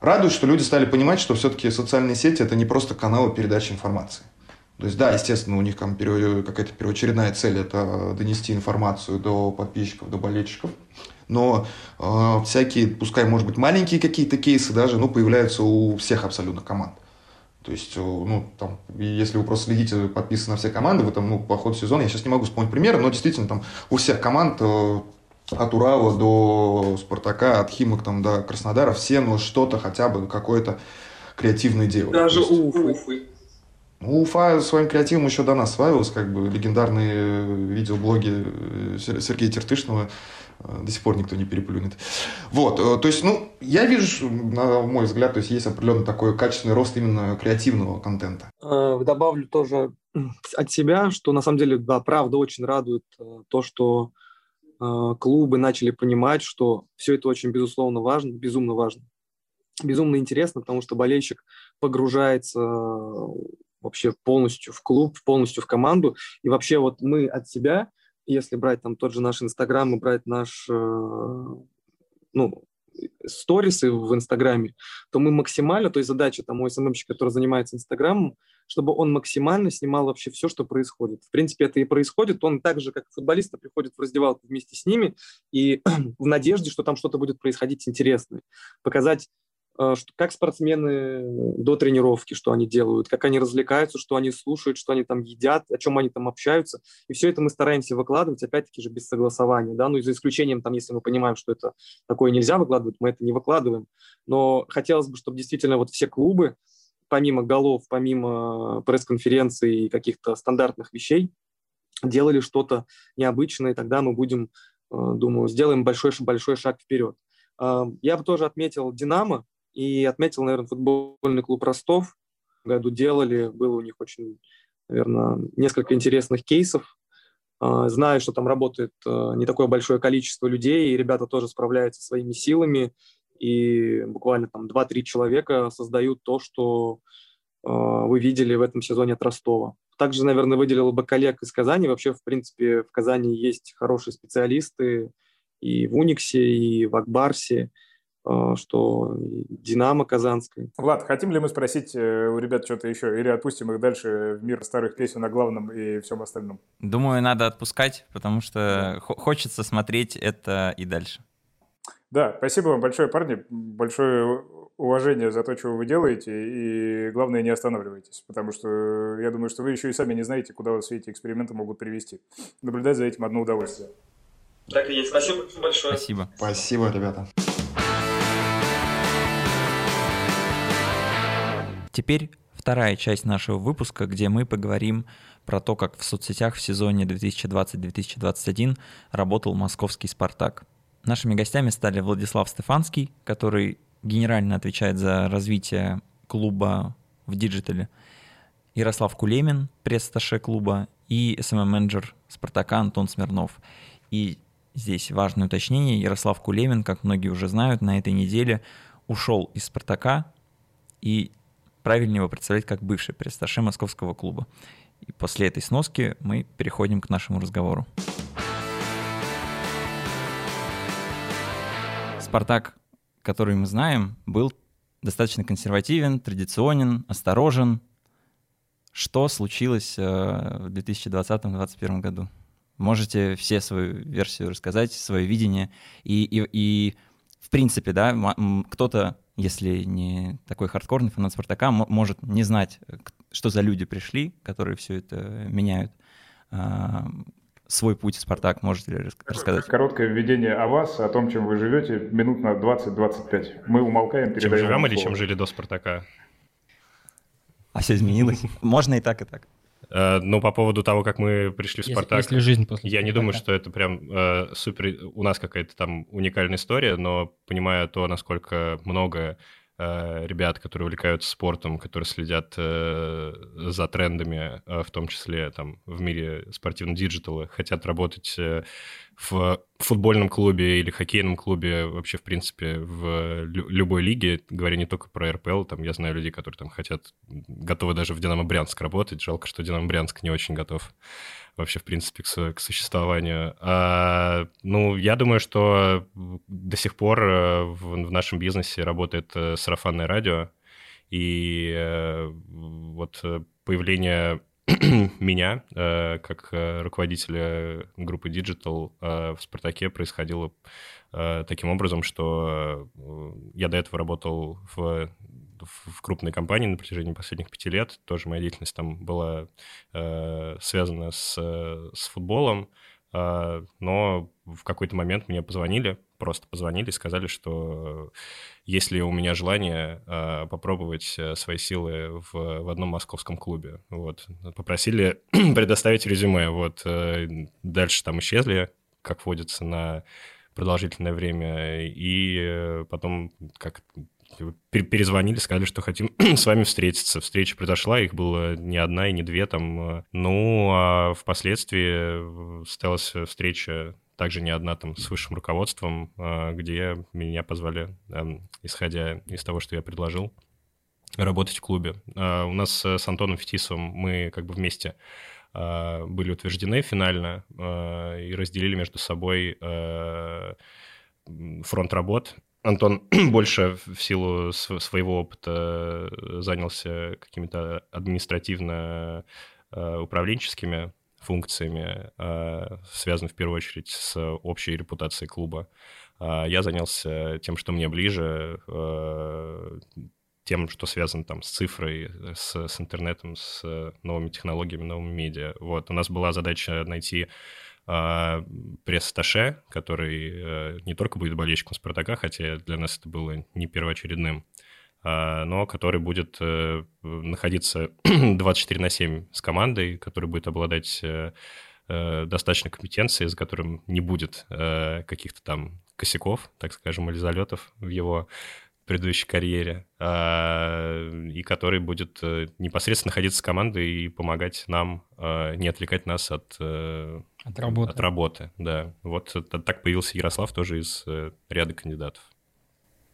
радует, что люди стали понимать, что все-таки социальные сети – это не просто каналы передачи информации. То есть, да, естественно, у них там какая-то первоочередная цель – это донести информацию до подписчиков, до болельщиков. Но э, всякие, пускай, может быть, маленькие какие-то кейсы даже, ну, появляются у всех абсолютно команд. То есть, э, ну, там, если вы просто следите, подписаны на все команды в этом, ну, по ходу сезона, я сейчас не могу вспомнить примеры, но действительно там у всех команд э, от Урала до Спартака, от Химок там, до Краснодара, все, ну, что-то хотя бы, какое-то креативное делают. Даже у Уфы. Ну, Уфа своим креативом еще до нас славилась, как бы легендарные э, видеоблоги э, Сергея Тертышного э, до сих пор никто не переплюнет. Вот, то есть, ну, я вижу, на мой взгляд, то есть есть определенный такой качественный рост именно креативного контента. Добавлю тоже от себя, что на самом деле, да, правда, очень радует то, что клубы начали понимать, что все это очень, безусловно, важно, безумно важно. Безумно интересно, потому что болельщик погружается вообще полностью в клуб, полностью в команду. И вообще вот мы от себя, если брать там тот же наш Инстаграм и брать наш, э, ну, сторисы в Инстаграме, то мы максимально, то есть задача там у СММщика, который занимается Инстаграмом, чтобы он максимально снимал вообще все, что происходит. В принципе, это и происходит. Он так же, как футболисты, приходит в раздевалку вместе с ними и в надежде, что там что-то будет происходить интересное. Показать как спортсмены до тренировки, что они делают, как они развлекаются, что они слушают, что они там едят, о чем они там общаются. И все это мы стараемся выкладывать, опять-таки же, без согласования. Да? Ну и за исключением, там, если мы понимаем, что это такое нельзя выкладывать, мы это не выкладываем. Но хотелось бы, чтобы действительно вот все клубы, помимо голов, помимо пресс-конференций и каких-то стандартных вещей, делали что-то необычное, и тогда мы будем, а, думаю, сделаем большой-большой шаг вперед. А, я бы тоже отметил «Динамо», и отметил, наверное, футбольный клуб Ростов. В году делали, было у них очень, наверное, несколько интересных кейсов. А, знаю, что там работает а, не такое большое количество людей, и ребята тоже справляются своими силами, и буквально там 2-3 человека создают то, что а, вы видели в этом сезоне от Ростова. Также, наверное, выделил бы коллег из Казани. Вообще, в принципе, в Казани есть хорошие специалисты и в Униксе, и в Акбарсе, что Динамо Казанская. Влад, хотим ли мы спросить э, у ребят что-то еще, или отпустим их дальше в мир старых песен о главном и всем остальном? Думаю, надо отпускать, потому что хочется смотреть это и дальше. Да, спасибо вам большое, парни. Большое уважение за то, что вы делаете, и главное, не останавливайтесь, потому что я думаю, что вы еще и сами не знаете, куда вас все эти эксперименты могут привести. Наблюдать за этим одно удовольствие. Так и есть. Спасибо большое. Спасибо. Спасибо, ребята. Теперь вторая часть нашего выпуска, где мы поговорим про то, как в соцсетях в сезоне 2020-2021 работал московский «Спартак». Нашими гостями стали Владислав Стефанский, который генерально отвечает за развитие клуба в диджитале, Ярослав Кулемин, пресс-атташе клуба, и SMM-менеджер «Спартака» Антон Смирнов. И здесь важное уточнение. Ярослав Кулемин, как многие уже знают, на этой неделе ушел из «Спартака», и правильнее его представлять как бывший пресс-атташе московского клуба. И после этой сноски мы переходим к нашему разговору. Спартак, который мы знаем, был достаточно консервативен, традиционен, осторожен. Что случилось э, в 2020-2021 году? Можете все свою версию рассказать, свое видение. И, и, и в принципе, да, кто-то, если не такой хардкорный фанат Спартака, может не знать, что за люди пришли, которые все это меняют. А, свой путь в Спартак можете ли рассказать? Короткое введение о вас, о том, чем вы живете, минут на 20-25. Мы умолкаем, передаем Чем живем или чем жили до Спартака? А все изменилось? Можно и так, и так. Ну, по поводу того, как мы пришли в Спартак, если, если жизнь после я не думаю, что это прям э, супер у нас какая-то там уникальная история, но понимая то, насколько много Э, ребят, которые увлекаются спортом, которые следят э, за трендами, э, в том числе там в мире спортивного диджитала, хотят работать в футбольном клубе или хоккейном клубе, вообще, в принципе, в любой лиге, говоря не только про РПЛ, там я знаю людей, которые там хотят, готовы даже в Динамо Брянск работать, жалко, что Динамо Брянск не очень готов вообще, в принципе, к, к существованию. А, ну, я думаю, что до сих пор э, в, в нашем бизнесе работает э, сарафанное радио, и э, вот появление меня как руководителя группы Digital в «Спартаке» происходило таким образом, что я до этого работал в в крупной компании на протяжении последних пяти лет. Тоже моя деятельность там была э, связана с, с футболом, э, но в какой-то момент мне позвонили, просто позвонили и сказали, что есть ли у меня желание э, попробовать э, свои силы в, в одном московском клубе. Вот. Попросили предоставить резюме. Вот. Э, дальше там исчезли, как водится, на продолжительное время. И э, потом как перезвонили, сказали, что хотим с вами встретиться. Встреча произошла, их было не одна и не две там. Э. Ну, а впоследствии состоялась встреча также не одна там с высшим руководством, э, где меня позвали, эм, исходя из того, что я предложил, работать в клубе. Э, у нас с Антоном Фетисовым мы как бы вместе были утверждены финально и разделили между собой фронт работ Антон больше в силу своего опыта э, занялся какими-то административно-управленческими э, функциями, э, связанными в первую очередь с общей репутацией клуба. А я занялся тем, что мне ближе, тем, что связано там с цифрой, с, с интернетом, с новыми технологиями, новыми медиа. Вот, у нас была задача найти а, пресс-таше, который э, не только будет болельщиком Спартака, хотя для нас это было не первоочередным, а, но который будет э, находиться 24 на 7 с командой, который будет обладать э, достаточно компетенцией, за которым не будет каких-то там косяков, так скажем, или залетов в его предыдущей карьере, а, и который будет непосредственно находиться с командой и помогать нам, не отвлекать нас от от работы. От работы, да. Вот так появился Ярослав тоже из э, ряда кандидатов.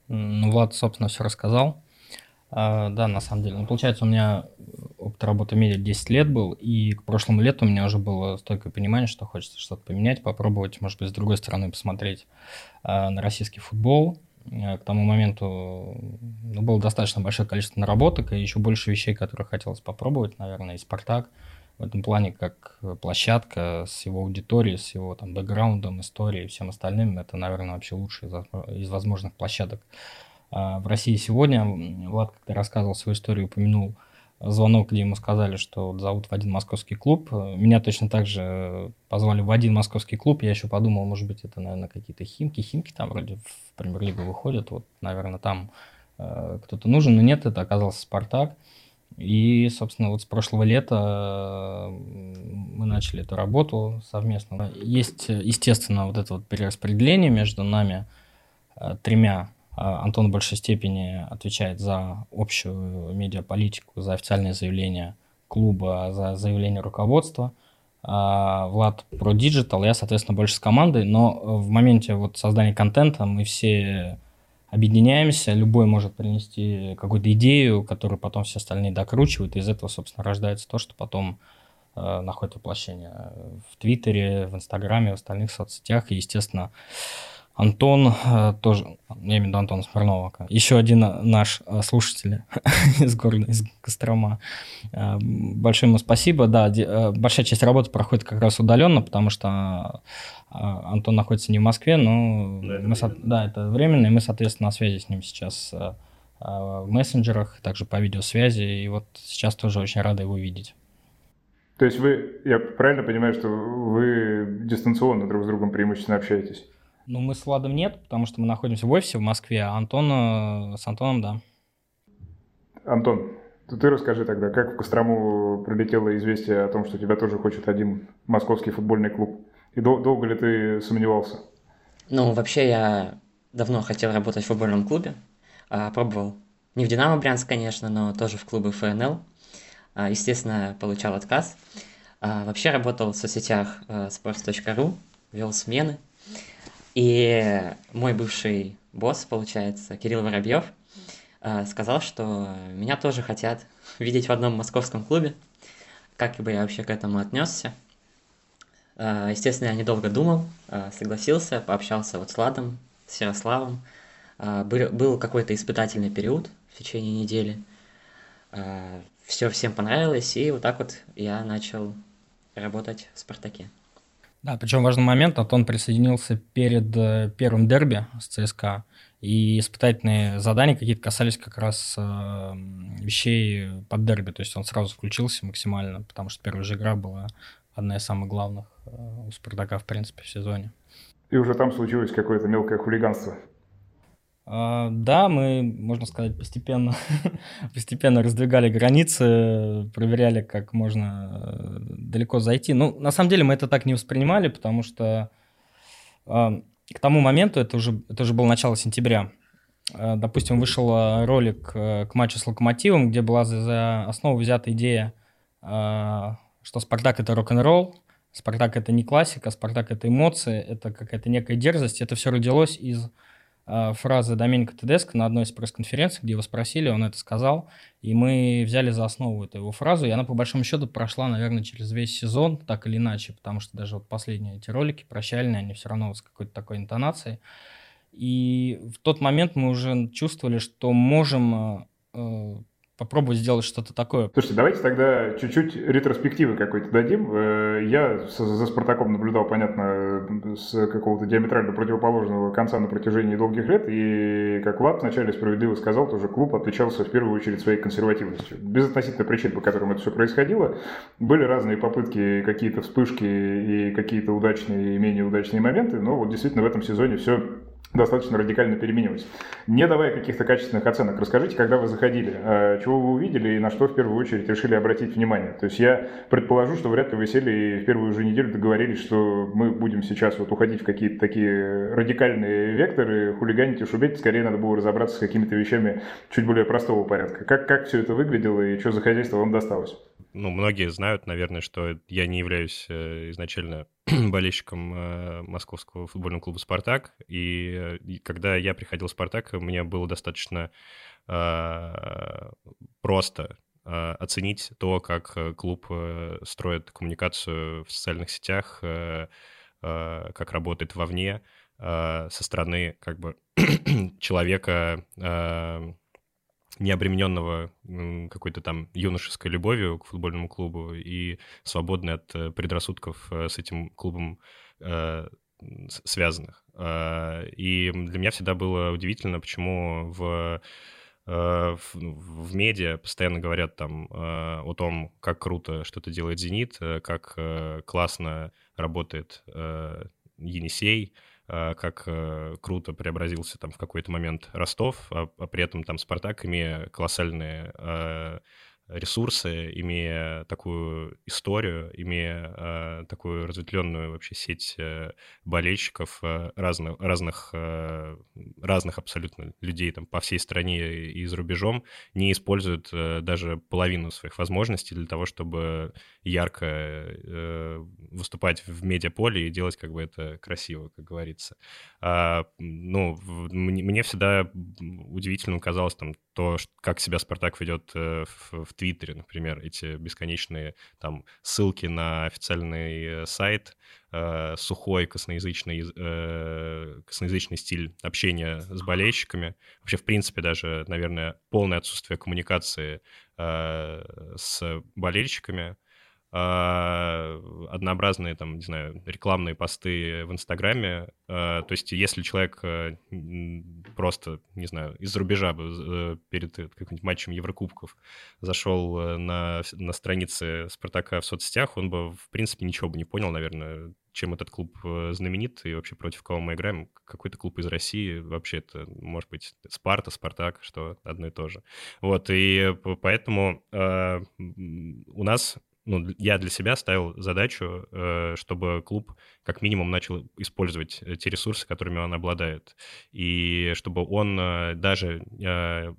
Ну, Влад, собственно, все рассказал. А, да, на самом деле. Ну, получается, у меня опыт работы в медиа 10 лет был, и к прошлому лету у меня уже было стойкое понимание, что хочется что-то поменять, попробовать, может быть, с другой стороны посмотреть а, на российский футбол. А, к тому моменту ну, было достаточно большое количество наработок и еще больше вещей, которые хотелось попробовать, наверное, и «Спартак», в этом плане как площадка с его аудиторией, с его там бэкграундом, историей и всем остальным, это, наверное, вообще лучшая из возможных площадок в России сегодня. Влад, когда рассказывал свою историю, упомянул звонок, где ему сказали, что зовут в один московский клуб. Меня точно так же позвали в один московский клуб. Я еще подумал, может быть, это, наверное, какие-то химки. Химки там вроде в премьер-лигу выходят. Вот, наверное, там э, кто-то нужен. Но нет, это оказался «Спартак». И, собственно, вот с прошлого лета мы начали эту работу совместно. Есть, естественно, вот это вот перераспределение между нами э, тремя Антон в большей степени отвечает за общую медиаполитику, за официальные заявления клуба, за заявления руководства. А Влад про диджитал, я, соответственно, больше с командой, но в моменте вот создания контента мы все объединяемся, любой может принести какую-то идею, которую потом все остальные докручивают, и из этого, собственно, рождается то, что потом э, находит воплощение в Твиттере, в Инстаграме, в остальных соцсетях, и, естественно, Антон э, тоже, я имею в виду Антона Смирнова, еще один наш э, слушатель из города, из Кострома. Э, большое ему спасибо. Да, большая часть работы проходит как раз удаленно, потому что Антон находится не в Москве, но да, это, мы, временно. да, это временно, и мы, соответственно, на связи с ним сейчас в мессенджерах, также по видеосвязи, и вот сейчас тоже очень рада его видеть. То есть вы, я правильно понимаю, что вы дистанционно друг с другом преимущественно общаетесь? Ну, мы с Владом нет, потому что мы находимся в офисе в Москве, а Антон с Антоном, да. Антон, ты расскажи тогда, как в Кострому прилетело известие о том, что тебя тоже хочет один московский футбольный клуб? И дол- долго ли ты сомневался? Ну, вообще я давно хотел работать в футбольном клубе. А, пробовал не в «Динамо» Брянск, конечно, но тоже в клубы ФНЛ. А, естественно, получал отказ. А, вообще работал в соцсетях sports.ru, вел смены – и мой бывший босс, получается, Кирилл Воробьев, э, сказал, что меня тоже хотят видеть в одном московском клубе. Как бы я вообще к этому отнесся? Э, естественно, я недолго думал, э, согласился, пообщался вот с Ладом, с Ярославом. Был какой-то испытательный период в течение недели. Все всем понравилось, и вот так вот я начал работать в «Спартаке». Да, причем важный момент, Антон присоединился перед э, первым дерби с ЦСКА, и испытательные задания какие-то касались как раз э, вещей под дерби, то есть он сразу включился максимально, потому что первая же игра была одна из самых главных э, у Спартака, в принципе, в сезоне. И уже там случилось какое-то мелкое хулиганство. А, да, мы, можно сказать, постепенно, постепенно раздвигали границы, проверяли, как можно э, далеко зайти. Ну, на самом деле мы это так не воспринимали, потому что а, к тому моменту, это уже, это уже было начало сентября, а, допустим, вышел ролик э, к матчу с Локомотивом, где была за, основу взята идея, что Спартак — это рок-н-ролл, Спартак — это не классика, Спартак — это эмоции, это какая-то некая дерзость. Это все родилось из Э, фразы Доминика Тедеско на одной из пресс-конференций, где его спросили, он это сказал, и мы взяли за основу эту его фразу, и она, по большому счету, прошла, наверное, через весь сезон, так или иначе, потому что даже вот последние эти ролики прощальные, они все равно с какой-то такой интонацией. И в тот момент мы уже чувствовали, что можем э, попробовать сделать что-то такое. Слушайте, давайте тогда чуть-чуть ретроспективы какой-то дадим. Э, я за «Спартаком» наблюдал, понятно, с какого-то диаметрально противоположного конца на протяжении долгих лет, и, как Влад вначале справедливо сказал, тоже клуб отличался в первую очередь своей консервативностью. Без относительно причин, по которым это все происходило, были разные попытки, какие-то вспышки и какие-то удачные и менее удачные моменты, но вот действительно в этом сезоне все достаточно радикально переменилось. Не давая каких-то качественных оценок, расскажите, когда вы заходили, э, чего вы увидели и на что в первую очередь решили обратить внимание. То есть я предположу, что вряд ли вы сели и в первую же неделю договорились, что мы будем сейчас вот уходить в какие-то такие радикальные векторы, хулиганить и шубеть. Скорее надо было разобраться с какими-то вещами чуть более простого порядка. Как, как все это выглядело и что за хозяйство вам досталось? Ну, многие знают, наверное, что я не являюсь э, изначально болельщиком э, московского футбольного клуба «Спартак», и, э, и когда я приходил в «Спартак», мне было достаточно э, просто э, оценить то, как э, клуб э, строит коммуникацию в социальных сетях, э, э, как работает вовне, э, со стороны как бы человека... Э, не обремененного какой-то там юношеской любовью к футбольному клубу и свободный от э, предрассудков э, с этим клубом э, связанных. И для меня всегда было удивительно, почему в в, в медиа постоянно говорят там о том, как круто что-то делает «Зенит», как классно работает Енисей, как круто преобразился там в какой-то момент Ростов, а, а при этом там Спартак, имея колоссальные ресурсы, имея такую историю, имея э, такую разветвленную вообще сеть э, болельщиков э, разных, разных, э, разных абсолютно людей там по всей стране и за рубежом, не используют э, даже половину своих возможностей для того, чтобы ярко э, выступать в медиаполе и делать как бы это красиво, как говорится. А, ну, мне, мне всегда удивительным казалось там то, как себя Спартак ведет э, в, в Твиттере, например, эти бесконечные там ссылки на официальный э, сайт, э, сухой косноязычный, э, косноязычный стиль общения с болельщиками. Вообще, в принципе, даже, наверное, полное отсутствие коммуникации э, с болельщиками — однообразные, там, не знаю, рекламные посты в Инстаграме. А, то есть если человек э, просто, не знаю, из-за рубежа э, перед каким-нибудь матчем Еврокубков зашел э, на, на странице Спартака в соцсетях, он бы, в принципе, ничего бы не понял, наверное, чем этот клуб знаменит и вообще против кого мы играем. Какой-то клуб из России, вообще это может быть Спарта, Спартак, что одно и то же. Вот, и поэтому э, у нас ну, я для себя ставил задачу, э, чтобы клуб как минимум начал использовать те ресурсы, которыми он обладает. И чтобы он э, даже э,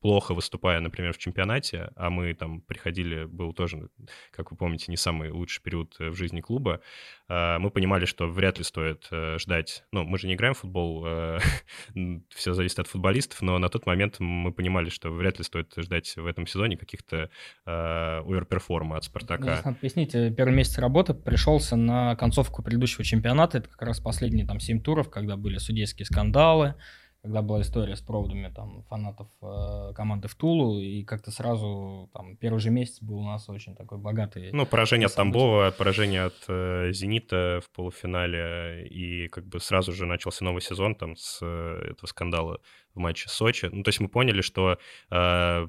плохо выступая, например, в чемпионате, а мы там приходили, был тоже, как вы помните, не самый лучший период в жизни клуба, мы понимали, что вряд ли стоит ждать... Ну, мы же не играем в футбол, все зависит от футболистов, но на тот момент мы понимали, что вряд ли стоит ждать в этом сезоне каких-то оверперформ форма от «Спартака». Здесь надо пояснить, э, первый месяц работы пришелся на концовку предыдущего чемпионата, это как раз последние там семь туров, когда были судейские скандалы, когда была история с проводами там фанатов э, команды в Тулу, и как-то сразу там первый же месяц был у нас очень такой богатый. Ну, поражение от Тамбова, поражение от э, Зенита в полуфинале, и как бы сразу же начался новый сезон там с э, этого скандала в матче Сочи. Ну, то есть мы поняли, что э,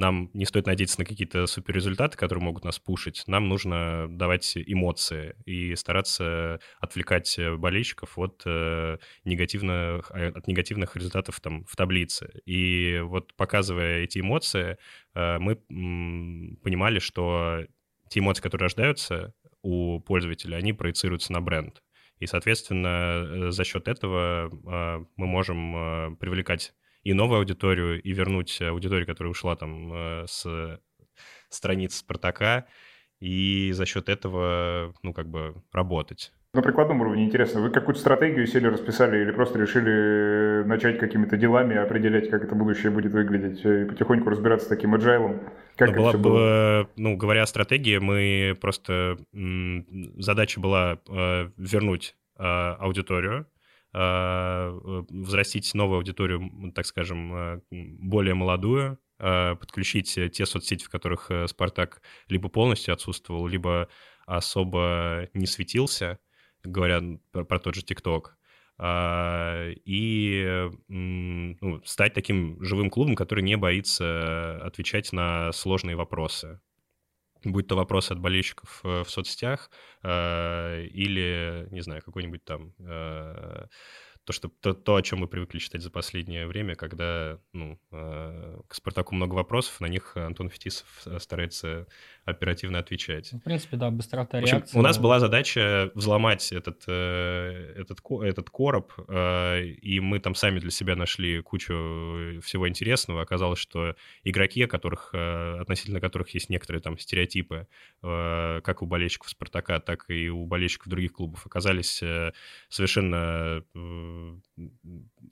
нам не стоит надеяться на какие-то суперрезультаты, которые могут нас пушить. Нам нужно давать эмоции и стараться отвлекать болельщиков от, э, негативных, э, от негативных результатов там, в таблице. И вот показывая эти эмоции, э, мы м, понимали, что те эмоции, которые рождаются у пользователя, они проецируются на бренд. И, соответственно, э, за счет этого э, мы можем э, привлекать и новую аудиторию, и вернуть аудиторию, которая ушла там э, с страниц Спартака, и за счет этого, ну, как бы работать. На прикладном уровне интересно, вы какую-то стратегию сели, расписали или просто решили начать какими-то делами, определять, как это будущее будет выглядеть, и потихоньку разбираться с таким agile? Как ну, была, было? Ну, говоря о стратегии, мы просто... Задача была э, вернуть э, аудиторию, э, взрастить новую аудиторию, так скажем, э, более молодую, а, подключить те соцсети, в которых э, Спартак либо полностью отсутствовал, либо особо не светился, говоря про, про тот же ТикТок, а, и ну, стать таким живым клубом, который не боится отвечать на сложные вопросы будь то вопрос от болельщиков э, в соцсетях э, или, не знаю, какой-нибудь там э, то, что, то, то, о чем мы привыкли читать за последнее время, когда ну, э, к «Спартаку» много вопросов, на них Антон Фетисов старается оперативно отвечать. Ну, в принципе, да, быстрота реакции. Общем, у нас была задача взломать этот, э, этот, этот короб, э, и мы там сами для себя нашли кучу всего интересного. Оказалось, что игроки, которых, э, относительно которых есть некоторые там стереотипы, как у болельщиков «Спартака», так и у болельщиков других клубов, оказались совершенно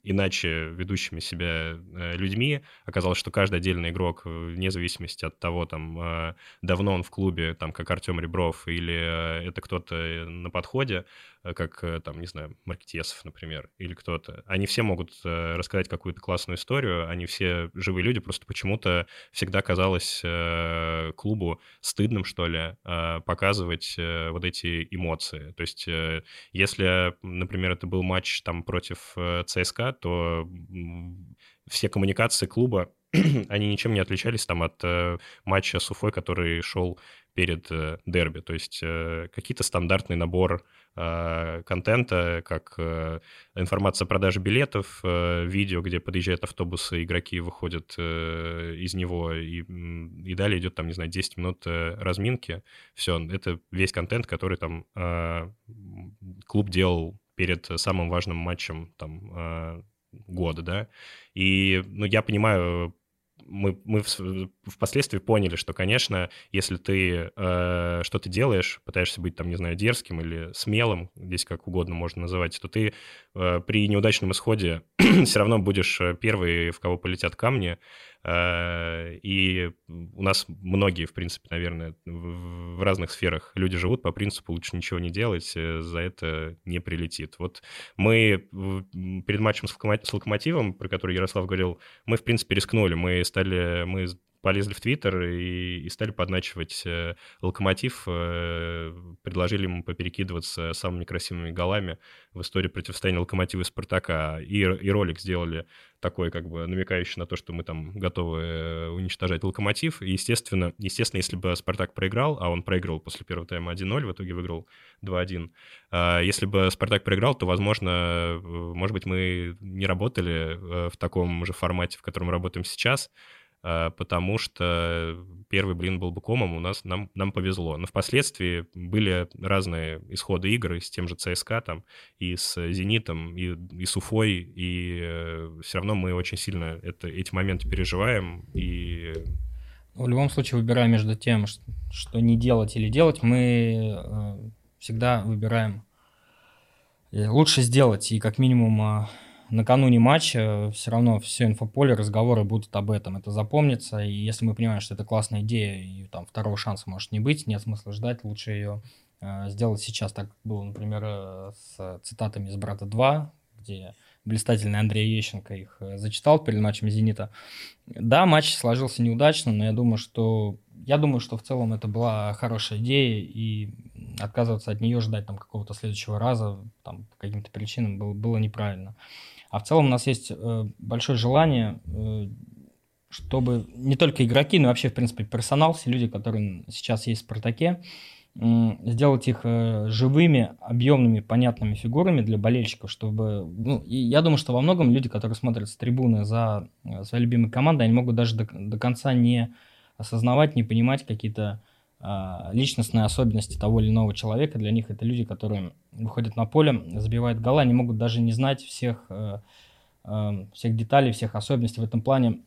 иначе ведущими себя э, людьми. Оказалось, что каждый отдельный игрок, э, вне зависимости от того, там, э, давно он в клубе, там, как Артем Ребров, или это кто-то на подходе, как, там, не знаю, Маркетесов, например, или кто-то, они все могут рассказать какую-то классную историю, они все живые люди, просто почему-то всегда казалось клубу стыдным, что ли, показывать вот эти эмоции. То есть если, например, это был матч там против ЦСКА, то все коммуникации клуба, они ничем не отличались там от э, матча с Уфой, который шел перед э, дерби. То есть э, какие-то стандартный набор э, контента, как э, информация о продаже билетов, э, видео, где подъезжают автобусы, игроки выходят э, из него, и, и далее идет там, не знаю, 10 минут э, разминки. Все, это весь контент, который там э, клуб делал перед самым важным матчем там э, года, да. И, ну, я понимаю, мы, мы впоследствии поняли, что, конечно, если ты э, что-то делаешь, пытаешься быть, там, не знаю, дерзким или смелым, здесь как угодно можно называть, то ты э, при неудачном исходе все равно будешь э, первый, в кого полетят камни, Э, и у нас многие, в принципе, наверное, в разных сферах люди живут по принципу лучше ничего не делать, э, за это не прилетит. Вот мы перед матчем с Локомотивом, про который Ярослав говорил, мы, в принципе, рискнули. Мы стали, мы полезли в Твиттер и, и стали подначивать э, Локомотив, э, предложили ему поперекидываться самыми красивыми голами в истории противостояния Локомотива и Спартака. И, и ролик сделали такой, как бы намекающий на то, что мы там готовы э, уничтожать Локомотив. И, естественно, естественно, если бы Спартак проиграл, а он проиграл после первого тайма 1-0, в итоге выиграл 2-1. А если бы Спартак проиграл, то, возможно, может быть, мы не работали в таком же формате, в котором работаем сейчас, потому что первый блин был бы комом, у нас нам, нам повезло. Но впоследствии были разные исходы игр и с тем же ЦСКА, там, и с «Зенитом», и, и с Уфой, и э, все равно мы очень сильно это, эти моменты переживаем, и в любом случае, выбирая между тем, что не делать или делать, мы э, всегда выбираем э, лучше сделать и как минимум а, накануне матча все равно все инфополе, разговоры будут об этом. Это запомнится. И если мы понимаем, что это классная идея, и там второго шанса может не быть, нет смысла ждать, лучше ее э, сделать сейчас. Так было, например, э, с цитатами из «Брата 2», где блистательный Андрей Ещенко их э, зачитал перед матчем «Зенита». Да, матч сложился неудачно, но я думаю, что я думаю, что в целом это была хорошая идея, и отказываться от нее, ждать там какого-то следующего раза, там, по каким-то причинам было, было неправильно. А в целом у нас есть э, большое желание, э, чтобы не только игроки, но вообще, в принципе, персонал, все люди, которые сейчас есть в «Спартаке», сделать их э, живыми, объемными, понятными фигурами для болельщиков, чтобы... Ну, и я думаю, что во многом люди, которые смотрят с трибуны за своей любимой командой, они могут даже до, до конца не осознавать, не понимать какие-то личностные особенности того или иного человека. Для них это люди, которые выходят на поле, забивают гола, они могут даже не знать всех, э, э, всех деталей, всех особенностей в этом плане.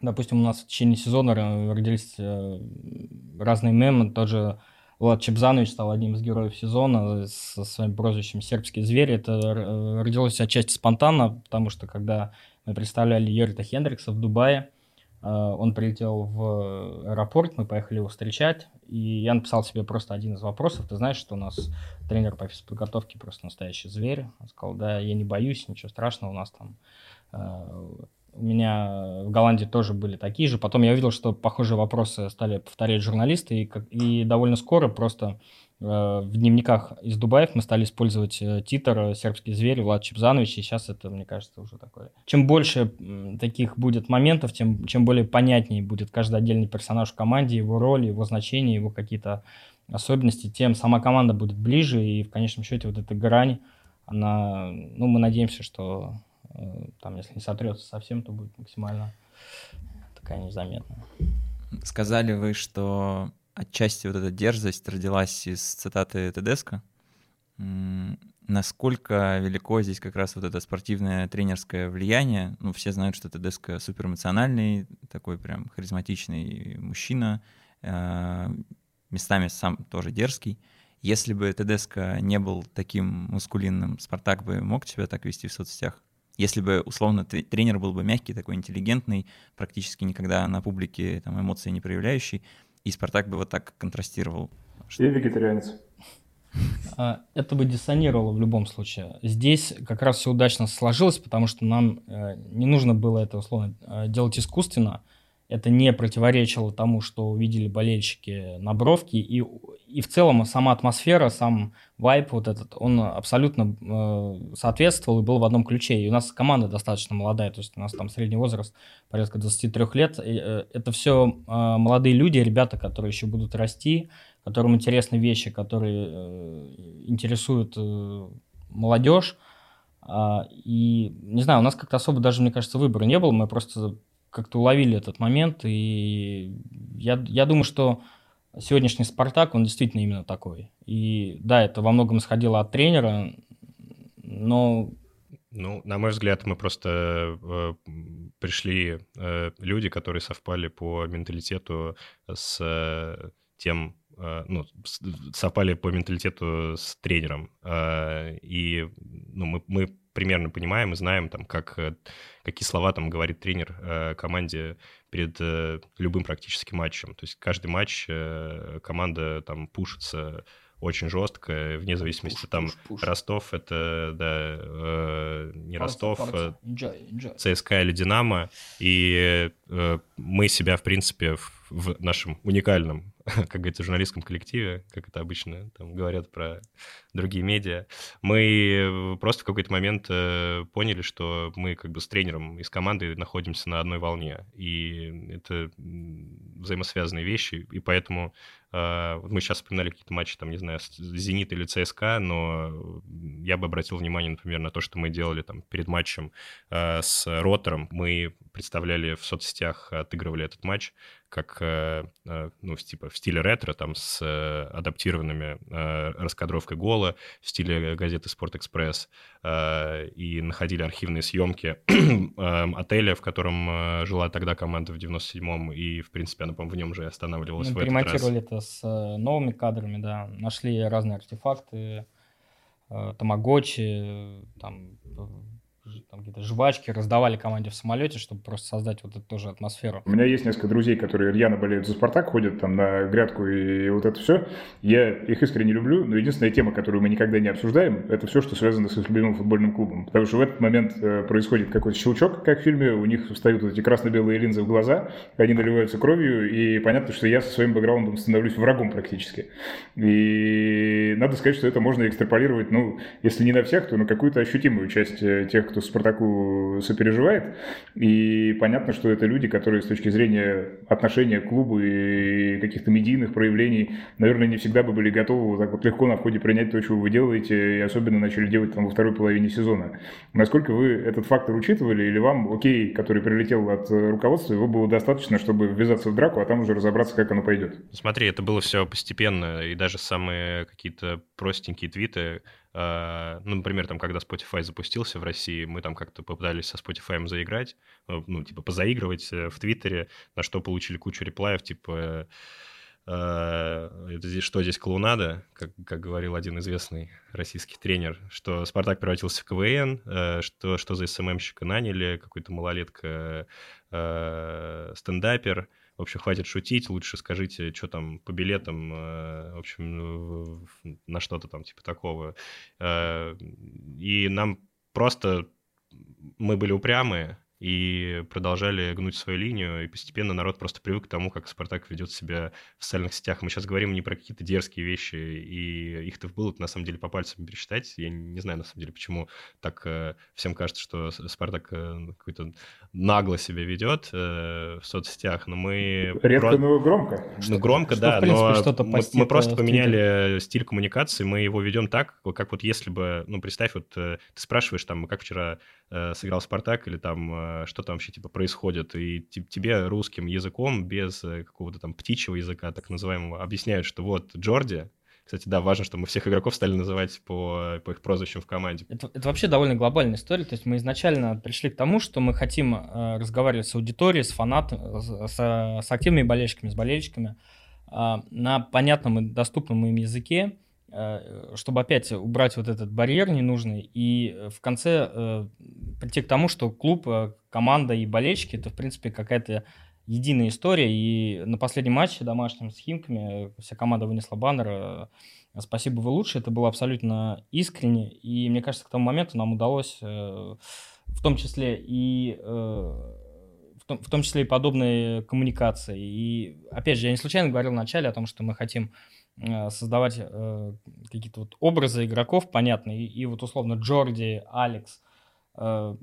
Допустим, у нас в течение сезона родились э, разные мемы, тот же Влад Чебзанович стал одним из героев сезона со своим прозвищем «Сербский зверь». Это родилось отчасти спонтанно, потому что когда мы представляли Йорита Хендрикса в Дубае, он прилетел в аэропорт, мы поехали его встречать, и я написал себе просто один из вопросов. Ты знаешь, что у нас тренер по физподготовке просто настоящий зверь? Он сказал, да, я не боюсь, ничего страшного, у нас там... Э, у меня в Голландии тоже были такие же. Потом я увидел, что похожие вопросы стали повторять журналисты, и, и довольно скоро просто Э, в дневниках из Дубаев мы стали использовать э, титр «Сербский зверь» Влад Чепзанович, и сейчас это, мне кажется, уже такое. Чем больше таких будет моментов, тем чем более понятнее будет каждый отдельный персонаж в команде, его роль, его значение, его какие-то особенности, тем сама команда будет ближе, и в конечном счете вот эта грань, она, ну, мы надеемся, что э, там, если не сотрется совсем, то будет максимально такая незаметная. Сказали вы, что отчасти вот эта дерзость родилась из цитаты Тедеско. Насколько велико здесь как раз вот это спортивное тренерское влияние? Ну, все знают, что Тедеско суперэмоциональный, такой прям харизматичный мужчина, э, местами сам тоже дерзкий. Если бы Тедеско не был таким мускулинным, Спартак бы мог себя так вести в соцсетях? Если бы, условно, тренер был бы мягкий, такой интеллигентный, практически никогда на публике там, эмоции не проявляющий, и Спартак бы вот так контрастировал. И вегетарианец. А, это бы диссонировало в любом случае. Здесь как раз все удачно сложилось, потому что нам э, не нужно было это условно э, делать искусственно. Это не противоречило тому, что увидели болельщики на бровке. И, и в целом сама атмосфера, сам вайп вот этот, он абсолютно э, соответствовал и был в одном ключе. И у нас команда достаточно молодая, то есть у нас там средний возраст порядка 23 лет. И, э, это все э, молодые люди, ребята, которые еще будут расти, которым интересны вещи, которые э, интересуют э, молодежь. А, и, не знаю, у нас как-то особо даже, мне кажется, выбора не было, мы просто как-то уловили этот момент, и я, я думаю, что сегодняшний «Спартак», он действительно именно такой. И да, это во многом исходило от тренера, но... Ну, на мой взгляд, мы просто э, пришли э, люди, которые совпали по менталитету с э, тем Э, ну, совпали по менталитету с тренером. Э, и ну, мы, мы примерно понимаем и знаем, там, как, э, какие слова там говорит тренер команде перед любым практически матчем. То есть каждый матч команда там пушится очень жестко, вне зависимости пуш, там пуш, пуш. Ростов это да э, не Ростов, Enjoy, enjoy. ЦСКА или Динамо, и э, мы себя в принципе в, в нашем уникальном как говорится, журналистском коллективе, как это обычно там говорят про другие медиа, мы просто в какой-то момент э, поняли, что мы как бы с тренером и с командой находимся на одной волне, и это взаимосвязанные вещи, и поэтому э, мы сейчас вспоминали какие-то матчи, там, не знаю, «Зенит» или «ЦСКА», но я бы обратил внимание, например, на то, что мы делали там перед матчем э, с «Ротором», мы представляли в соцсетях, отыгрывали этот матч, как, э, ну, типа в стиле ретро, там, с адаптированными раскадровкой гола, в стиле газеты «Спорт-экспресс», и находили архивные съемки отеля, в котором жила тогда команда в 97-м, и, в принципе, она, по-моему, в нем же останавливалась Мы в перемонтировали это с новыми кадрами, да, нашли разные артефакты, тамагочи, там там какие-то жвачки раздавали команде в самолете, чтобы просто создать вот эту тоже атмосферу. У меня есть несколько друзей, которые рьяно болеют за «Спартак», ходят там на грядку и вот это все. Я их искренне люблю, но единственная тема, которую мы никогда не обсуждаем, это все, что связано с их любимым футбольным клубом. Потому что в этот момент э, происходит какой-то щелчок, как в фильме, у них встают вот эти красно-белые линзы в глаза, они наливаются кровью, и понятно, что я со своим бэкграундом становлюсь врагом практически. И надо сказать, что это можно экстраполировать, ну, если не на всех, то на какую-то ощутимую часть э, тех, кто Спартаку сопереживает. И понятно, что это люди, которые с точки зрения отношения к клубу и каких-то медийных проявлений, наверное, не всегда бы были готовы вот так вот легко на входе принять то, что вы делаете, и особенно начали делать там во второй половине сезона. Насколько вы этот фактор учитывали, или вам окей, который прилетел от руководства, его было достаточно, чтобы ввязаться в драку, а там уже разобраться, как оно пойдет? Смотри, это было все постепенно, и даже самые какие-то простенькие твиты, ну, например, там, когда Spotify запустился в России, мы там как-то попытались со Spotify заиграть, э, ну, типа, позаигрывать э, в Твиттере, на что получили кучу реплаев, типа, это здесь, что здесь клоунада, как, как говорил один известный российский тренер, что Спартак превратился в КВН, что, что за СММщика наняли, какой-то малолетка стендапер, в общем, хватит шутить, лучше скажите, что там по билетам, э, в общем, на что-то там типа такого. Э, и нам просто мы были упрямые, и продолжали гнуть свою линию, и постепенно народ просто привык к тому, как Спартак ведет себя в социальных сетях. Мы сейчас говорим не про какие-то дерзкие вещи, и их-то было на самом деле по пальцам пересчитать. Я не знаю, на самом деле, почему так э, всем кажется, что Спартак э, какой-то нагло себя ведет э, в соцсетях, но мы... Редко, про... но громко. Ну, громко, что, да, принципе, но мы, мы просто поменяли стиль коммуникации, мы его ведем так, как вот если бы, ну, представь, вот ты спрашиваешь там, как вчера сыграл Спартак, или там Э, что там вообще типа происходит, и тебе русским языком, без э, какого-то там птичьего языка, так называемого, объясняют, что вот Джорди, кстати, да, важно, что мы всех игроков стали называть по, по их прозвищам в команде. Это, это вообще довольно глобальная история. То есть мы изначально пришли к тому, что мы хотим э, разговаривать с аудиторией, с фанатами, с, с активными болельщиками, с болельщиками э, на понятном и доступном им языке, э, чтобы опять убрать вот этот барьер ненужный и в конце э, прийти к тому, что клуб, команда и болельщики это в принципе какая-то единая история. И на последнем матче домашнем с Химками вся команда вынесла баннер «Спасибо, вы лучше». Это было абсолютно искренне. И мне кажется, к тому моменту нам удалось в том числе и в том, в том числе и подобные коммуникации. И опять же, я не случайно говорил в начале о том, что мы хотим э, создавать э, какие-то вот образы игроков понятные. И, и вот условно Джорди, Алекс, э,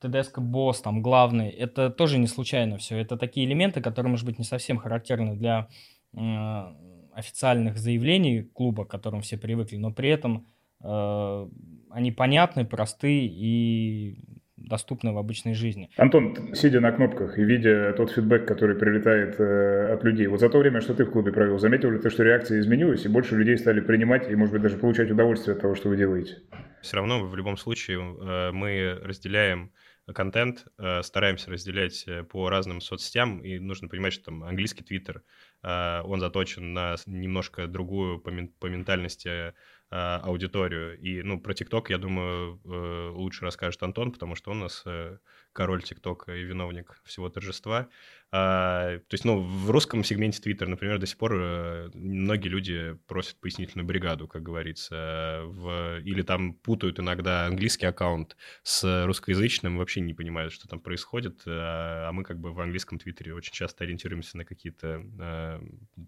ТДСК Босс, там главный, это тоже не случайно все. Это такие элементы, которые, может быть, не совсем характерны для э, официальных заявлений клуба, к которым все привыкли, но при этом э, они понятны, просты и доступны в обычной жизни. Антон, сидя на кнопках и видя тот фидбэк, который прилетает э, от людей, вот за то время, что ты в клубе провел, заметил ли ты, что реакция изменилась, и больше людей стали принимать и, может быть, даже получать удовольствие от того, что вы делаете? Все равно в любом случае э, мы разделяем контент, э, стараемся разделять э, по разным соцсетям, и нужно понимать, что там английский твиттер, э, он заточен на немножко другую по, по ментальности аудиторию. И, ну, про ТикТок, я думаю, э, лучше расскажет Антон, потому что он у нас э, король ТикТока и виновник всего торжества. А, то есть, ну, в русском сегменте Твиттер, например, до сих пор э, многие люди просят пояснительную бригаду, как говорится, в... или там путают иногда английский аккаунт с русскоязычным, вообще не понимают, что там происходит, а, а мы как бы в английском Твиттере очень часто ориентируемся на какие-то э,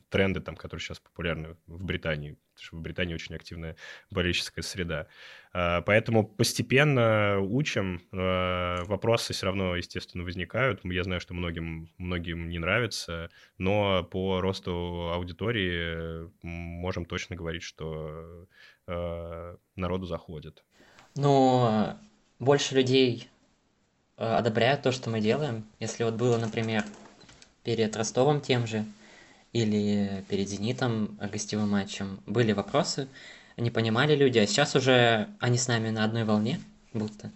тренды, там, которые сейчас популярны в Британии, потому что в Британии очень активная болельческая среда. А, поэтому постепенно учим. А, вопросы все равно, естественно, возникают. Я знаю, что многим, многим не нравится, но по росту аудитории можем точно говорить, что а, народу заходит. Ну, больше людей одобряют то, что мы делаем. Если вот было, например, перед Ростовом тем же, или перед «Зенитом» гостевым матчем, были вопросы, не понимали люди, а сейчас уже они с нами на одной волне, будто.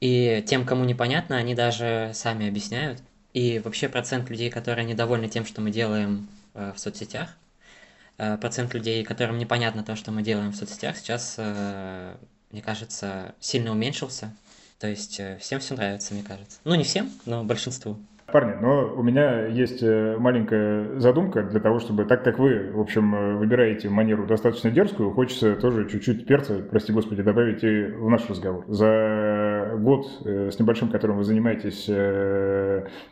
И тем, кому непонятно, они даже сами объясняют. И вообще процент людей, которые недовольны тем, что мы делаем э, в соцсетях, э, процент людей, которым непонятно то, что мы делаем в соцсетях, сейчас, э, мне кажется, сильно уменьшился. То есть э, всем все нравится, мне кажется. Ну, не всем, но большинству. Парни, но у меня есть э, маленькая задумка для того, чтобы, так как вы, в общем, э, выбираете манеру достаточно дерзкую, хочется тоже чуть-чуть перца, прости господи, добавить и в наш разговор. За год э, с небольшим, которым вы занимаетесь,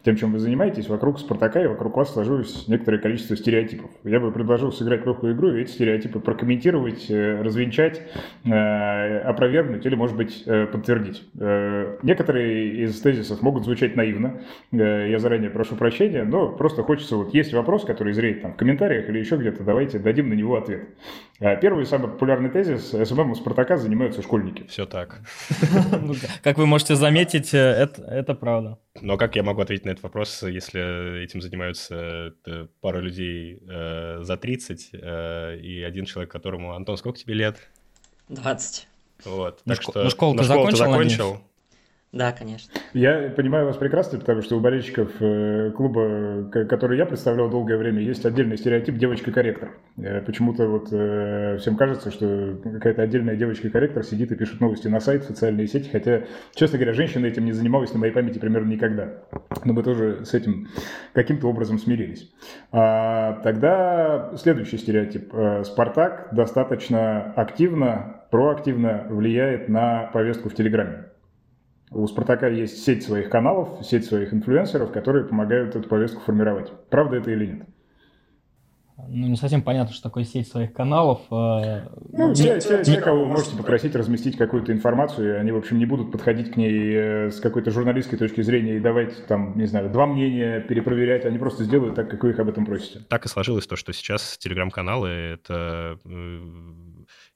тем, чем вы занимаетесь, вокруг Спартака и вокруг вас сложилось некоторое количество стереотипов. Я бы предложил сыграть легкую игру и эти стереотипы прокомментировать, развенчать, опровергнуть или, может быть, подтвердить. Некоторые из тезисов могут звучать наивно, я заранее прошу прощения, но просто хочется, вот есть вопрос, который зреет там в комментариях или еще где-то, давайте дадим на него ответ. А, первый самый популярный тезис, SMM у Спартака занимаются школьники. Все так. Ну, как вы можете заметить, э, это, это правда. Но как я могу ответить на этот вопрос, если этим занимаются э, пара людей э, за 30 э, и один человек, которому... Антон, сколько тебе лет? 20. Вот. Ну, так шко- что, ну школу ты закончил? закончил да, конечно. Я понимаю вас прекрасно, потому что у болельщиков э, клуба, который я представлял долгое время, есть отдельный стереотип девочка-корректор. Э, почему-то вот э, всем кажется, что какая-то отдельная девочка-корректор сидит и пишет новости на сайт, в социальные сети, хотя, честно говоря, женщина этим не занималась на моей памяти примерно никогда. Но мы тоже с этим каким-то образом смирились. А, тогда следующий стереотип. Спартак достаточно активно, проактивно влияет на повестку в Телеграме. У «Спартака» есть сеть своих каналов, сеть своих инфлюенсеров, которые помогают эту повестку формировать. Правда это или нет? Ну, не совсем понятно, что такое сеть своих каналов. А, ну, те, те, те, кого вы можете попросить разместить какую-то информацию, они, в общем, не будут подходить к ней э, с какой-то журналистской точки зрения и давать, там, не знаю, два мнения перепроверять, они просто сделают так, как вы их об этом просите. Так и сложилось то, что сейчас телеграм-каналы — это э,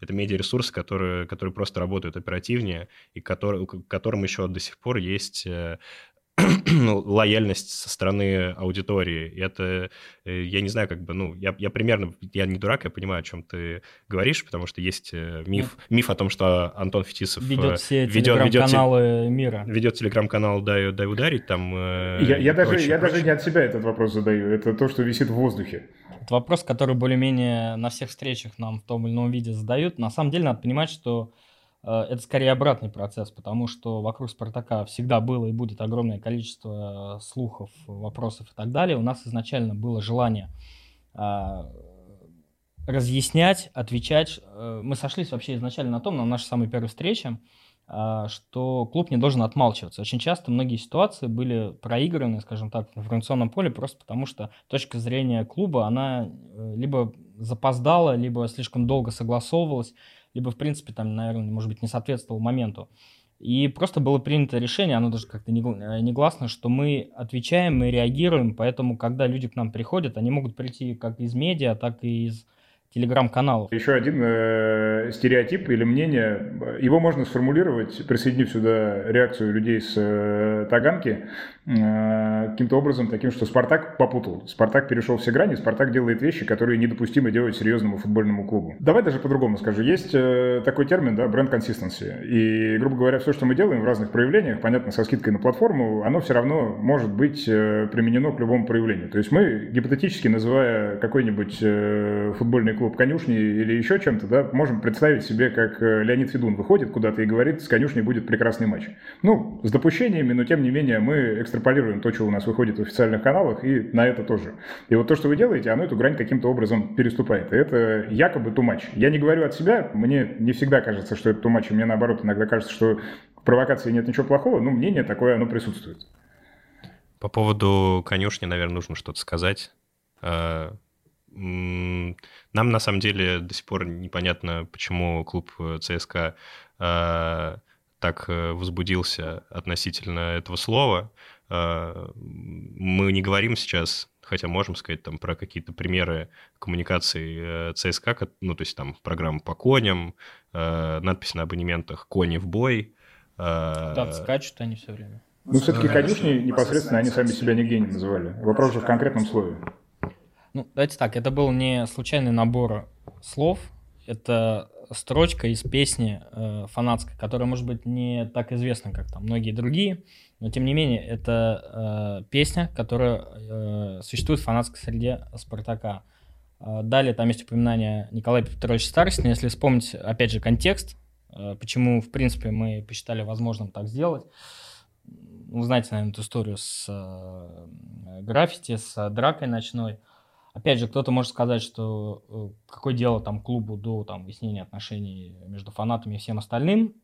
это медиаресурсы, которые, которые просто работают оперативнее и которые, которым еще до сих пор есть э, ну, лояльность со стороны аудитории. И это, э, я не знаю, как бы, ну, я, я примерно, я не дурак, я понимаю, о чем ты говоришь, потому что есть э, миф, миф о том, что Антон Фетисов ведет все ведет, телеграм-каналы ведет, мира. Ведет телеграм-канал «Дай, дай ударить», там... Я, я, даже, прочее, я прочее. даже не от себя этот вопрос задаю, это то, что висит в воздухе. Это вопрос, который более-менее на всех встречах нам в том или ином виде задают. На самом деле надо понимать, что Э, это скорее обратный процесс, потому что вокруг Спартака всегда было и будет огромное количество слухов, вопросов и так далее. У нас изначально было желание а, разъяснять, отвечать. Э, мы сошлись вообще изначально на том, на нашей самой первой встрече, что клуб не должен отмалчиваться. Очень часто многие ситуации были проиграны, скажем так, в информационном поле просто потому, что точка зрения клуба, она э, либо запоздала, либо слишком долго согласовывалась, либо, в принципе, там, наверное, может быть, не соответствовал моменту. И просто было принято решение, оно даже как-то э, негласно, что мы отвечаем, мы реагируем, поэтому, когда люди к нам приходят, они могут прийти как из медиа, так и из телеграм-каналов. Еще один э, стереотип или мнение, его можно сформулировать, присоединив сюда реакцию людей с э, Таганки, э, каким-то образом таким, что Спартак попутал. Спартак перешел все грани, Спартак делает вещи, которые недопустимо делать серьезному футбольному клубу. Давай даже по-другому скажу. Есть э, такой термин, да, бренд consistency. И, грубо говоря, все, что мы делаем в разных проявлениях, понятно, со скидкой на платформу, оно все равно может быть э, применено к любому проявлению. То есть мы, гипотетически называя какой-нибудь э, футбольный клуб конюшни или еще чем-то, да, можем представить себе, как э, Леонид Федун выходит куда-то и говорит, с конюшней будет прекрасный матч. Ну, с допущениями, но тем не менее мы экстраполируем то, что у нас выходит в официальных каналах, и на это тоже. И вот то, что вы делаете, оно эту грань каким-то образом переступает. И это якобы тумач. Я не говорю от себя, мне не всегда кажется, что это тумач, мне наоборот иногда кажется, что в провокации нет ничего плохого, но мнение такое, оно присутствует. По поводу конюшни, наверное, нужно что-то сказать. Нам на самом деле до сих пор непонятно, почему клуб э, ЦСКА э, так э, возбудился относительно этого слова. Э, мы не говорим сейчас, хотя можем сказать там про какие-то примеры коммуникации э, ЦСКА, ну то есть там программа по коням, э, надпись на абонементах «Кони в бой». Э, скачут они все время. Ну, все-таки конюшни непосредственно они сами себя нигде не называли. Вопрос же в конкретном слове. Ну, давайте так, это был не случайный набор слов, это строчка из песни э, фанатской, которая, может быть, не так известна, как там многие другие, но тем не менее, это э, песня, которая э, существует в фанатской среде Спартака. Э, далее там есть упоминание Николая Петровича Старостина, если вспомнить, опять же, контекст, э, почему, в принципе, мы посчитали возможным так сделать. Вы знаете, наверное, эту историю с э, граффити, с дракой ночной. Опять же, кто-то может сказать, что э, какое дело там клубу до там, выяснения отношений между фанатами и всем остальным.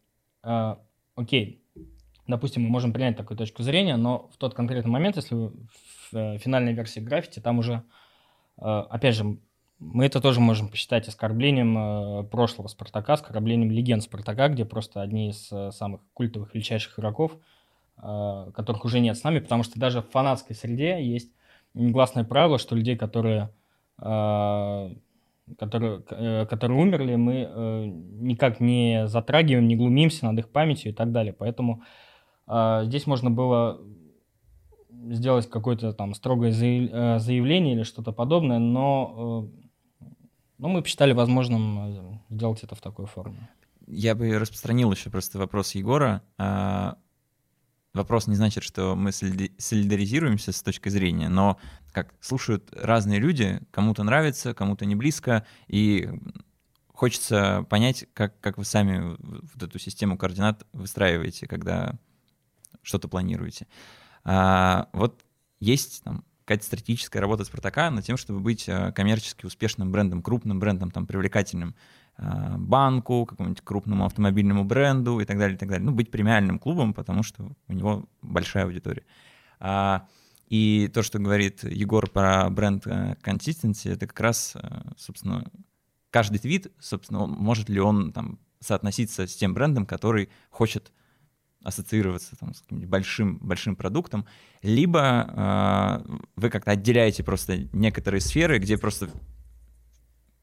Э, окей, допустим, мы можем принять такую точку зрения, но в тот конкретный момент, если в э, финальной версии граффити, там уже, э, опять же, мы это тоже можем посчитать оскорблением прошлого Спартака, оскорблением легенд Спартака, где просто одни из самых культовых, величайших игроков, которых уже нет с нами, потому что даже в фанатской среде есть негласное правило, что людей, которые, э, которые, э, которые умерли, мы э, никак не затрагиваем, не глумимся над их памятью и так далее. Поэтому здесь можно было сделать какое-то там строгое заявление или что-то подобное, но, но мы посчитали возможным сделать это в такой форме. Я бы распространил еще просто вопрос Егора. Вопрос не значит, что мы солидаризируемся с точки зрения, но как слушают разные люди, кому-то нравится, кому-то не близко, и хочется понять, как, как вы сами вот эту систему координат выстраиваете, когда что-то планируете. А, вот есть там какая-то стратегическая работа Спартака над тем, чтобы быть а, коммерчески успешным брендом, крупным брендом, там, привлекательным. А, банку, какому-нибудь крупному автомобильному бренду и так далее, и так далее. Ну, быть премиальным клубом, потому что у него большая аудитория. А, и то, что говорит Егор про бренд э, Consistency, это как раз, э, собственно, каждый твит, собственно, может ли он там соотноситься с тем брендом, который хочет ассоциироваться там, с каким-нибудь большим, большим продуктом, либо э, вы как-то отделяете просто некоторые сферы, где просто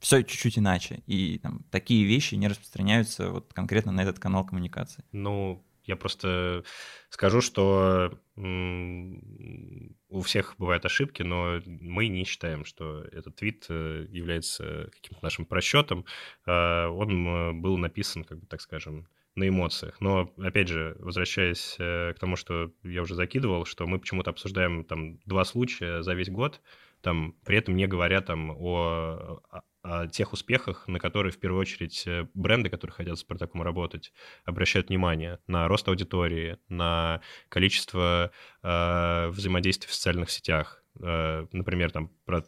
все чуть-чуть иначе. И там, такие вещи не распространяются вот конкретно на этот канал коммуникации. Ну, я просто скажу, что у всех бывают ошибки, но мы не считаем, что этот твит э, является каким-то нашим просчетом. А, он был написан, как бы так скажем, на эмоциях. Но, опять же, возвращаясь э, к тому, что я уже закидывал, что мы почему-то обсуждаем там два случая за весь год, там, при этом не говоря там о, о тех успехах, на которые в первую очередь э, бренды, которые хотят с Спартаком работать, обращают внимание на рост аудитории, на количество э, взаимодействий в социальных сетях. Э, например, там про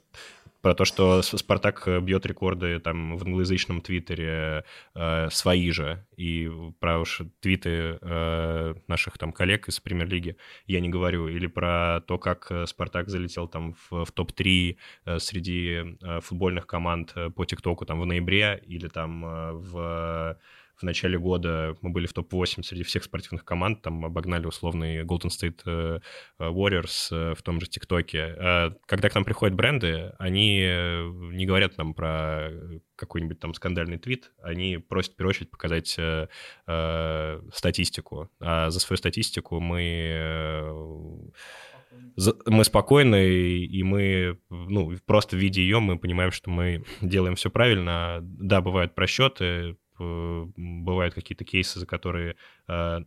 про то, что Спартак бьет рекорды там в англоязычном твиттере э, свои же, и про уж твиты э, наших там коллег из премьер-лиги я не говорю, или про то, как э, Спартак залетел там в, в топ-3 э, среди э, футбольных команд э, по ТикТоку там в ноябре, или там э, в в начале года мы были в топ-8 среди всех спортивных команд, там обогнали условный Golden State э, Warriors э, в том же ТикТоке. А когда к нам приходят бренды, они э, не говорят нам про какой-нибудь там скандальный твит, они просят в первую очередь показать э, э, статистику. А за свою статистику мы э, мы спокойны, и мы, ну, просто видя ее, мы понимаем, что мы делаем все правильно. Да, бывают просчеты, Э, бывают какие-то кейсы, за которые, э,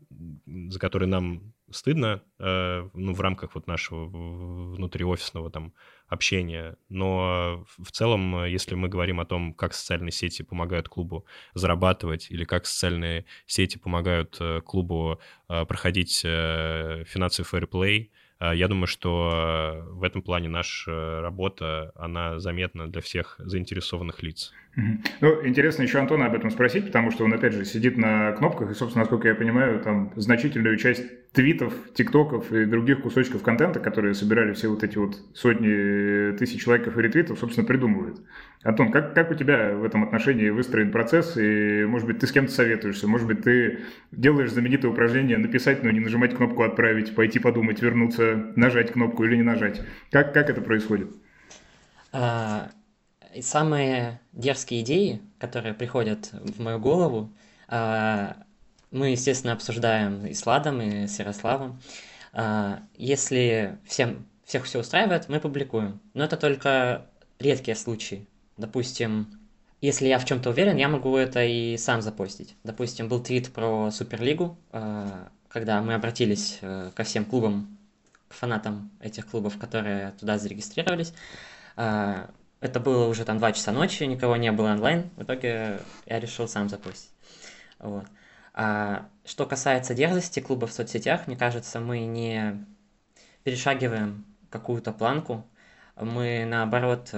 за которые нам стыдно, э, ну, в рамках вот нашего внутриофисного там общения. Но в целом, если мы говорим о том, как социальные сети помогают клубу зарабатывать или как социальные сети помогают клубу проходить финансовый фэрплей, я думаю, что в этом плане наша работа, она заметна для всех заинтересованных лиц. Ну, интересно еще Антона об этом спросить, потому что он, опять же, сидит на кнопках, и, собственно, насколько я понимаю, там значительную часть твитов, тиктоков и других кусочков контента, которые собирали все вот эти вот сотни тысяч лайков и ретвитов, собственно, придумывают. Антон, как, как у тебя в этом отношении выстроен процесс, и, может быть, ты с кем-то советуешься, может быть, ты делаешь знаменитое упражнение написать, но не нажимать кнопку «Отправить», пойти подумать, вернуться, нажать кнопку или не нажать. Как, как это происходит? А, самые дерзкие идеи, которые приходят в мою голову, а, мы, естественно, обсуждаем и с Ладом, и с Ярославом. А, если всем, всех все устраивает, мы публикуем. Но это только редкие случаи. Допустим, если я в чем-то уверен, я могу это и сам запостить. Допустим, был твит про Суперлигу, а, когда мы обратились э, ко всем клубам, к фанатам этих клубов, которые туда зарегистрировались. Это было уже там 2 часа ночи, никого не было онлайн. В итоге я решил сам запустить. Вот. А что касается дерзости клуба в соцсетях, мне кажется, мы не перешагиваем какую-то планку. Мы, наоборот,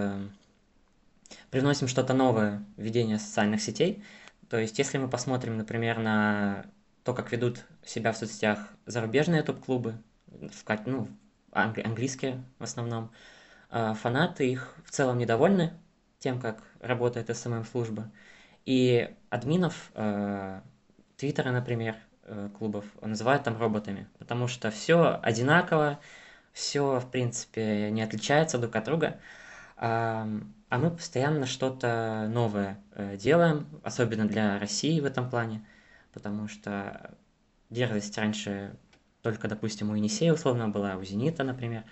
приносим что-то новое в ведение социальных сетей. То есть, если мы посмотрим, например, на то, как ведут себя в соцсетях зарубежные топ-клубы, ну, английские в основном, а, фанаты их в целом недовольны тем, как работает SMM-служба. И админов э, Твиттера, например, э, клубов называют там роботами, потому что все одинаково, все, в принципе, не отличается друг от друга. А, мы постоянно что-то новое э, делаем, особенно для России в этом плане, потому что дерзость раньше только, допустим, у Енисея условно была, у Зенита, например.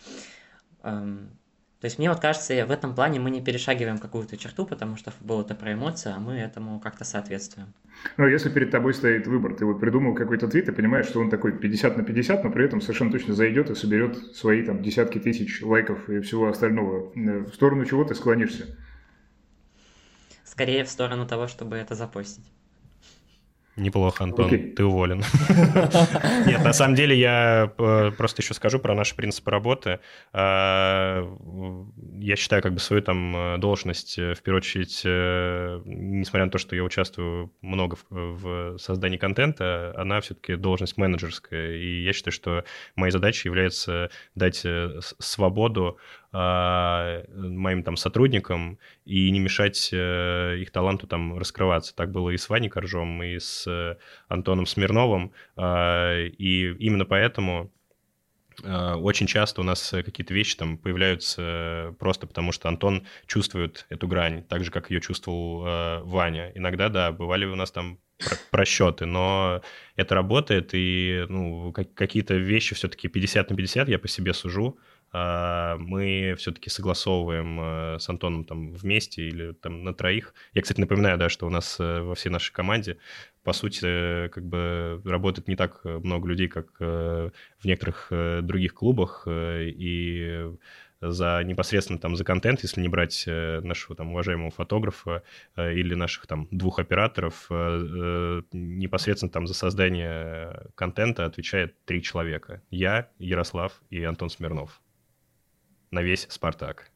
То есть мне вот кажется, в этом плане мы не перешагиваем какую-то черту, потому что футбол это про эмоции, а мы этому как-то соответствуем. Ну, если перед тобой стоит выбор, ты вот придумал какой-то твит, и понимаешь, что он такой 50 на 50, но при этом совершенно точно зайдет и соберет свои там десятки тысяч лайков и всего остального. Э, в сторону чего ты склонишься? Скорее в сторону того, чтобы это запостить. Неплохо, Антон, okay. ты уволен. Нет, на самом деле я э, просто еще скажу про наши принципы работы. А, я считаю как бы свою там э, должность, э, в первую очередь, несмотря на то, что я участвую много в создании контента, она все-таки должность менеджерская. И я считаю, что моей задачей является дать свободу моим там сотрудникам и не мешать э, их таланту там раскрываться. Так было и с Ваней Коржом, и с э, Антоном Смирновым. И именно поэтому очень часто у нас какие-то вещи там появляются просто потому, что Антон чувствует эту грань, так же, как ее чувствовал Ваня. Иногда, да, бывали у нас там просчеты, но это работает, и ну, какие-то вещи все-таки 50 на 50 я по себе сужу. А, мы все-таки согласовываем э, с Антоном там вместе или там на троих. Я, кстати, напоминаю, да, что у нас э, во всей нашей команде, по сути, как бы работает не так много людей, как э, в некоторых других клубах, и за непосредственно там за контент, если не брать нашего там уважаемого фотографа или наших там двух операторов, непосредственно там за создание контента отвечает три человека. Я, Ярослав и Антон Смирнов на весь Спартак.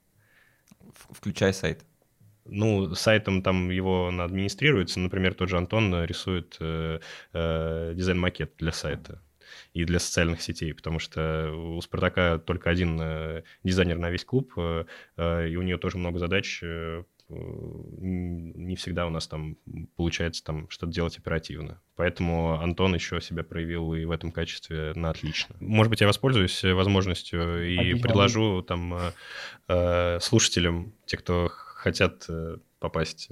Включай сайт. Ну, сайтом там его администрируется. Например, тот же Антон рисует э, э, дизайн-макет для сайта и для социальных сетей, потому что у Спартака только один э, дизайнер на весь клуб, э, э, и у нее тоже много задач не всегда у нас там получается там что-то делать оперативно. Поэтому Антон еще себя проявил и в этом качестве на отлично. Может быть, я воспользуюсь возможностью и Отлично. предложу там э, э, слушателям, те, кто хотят э, попасть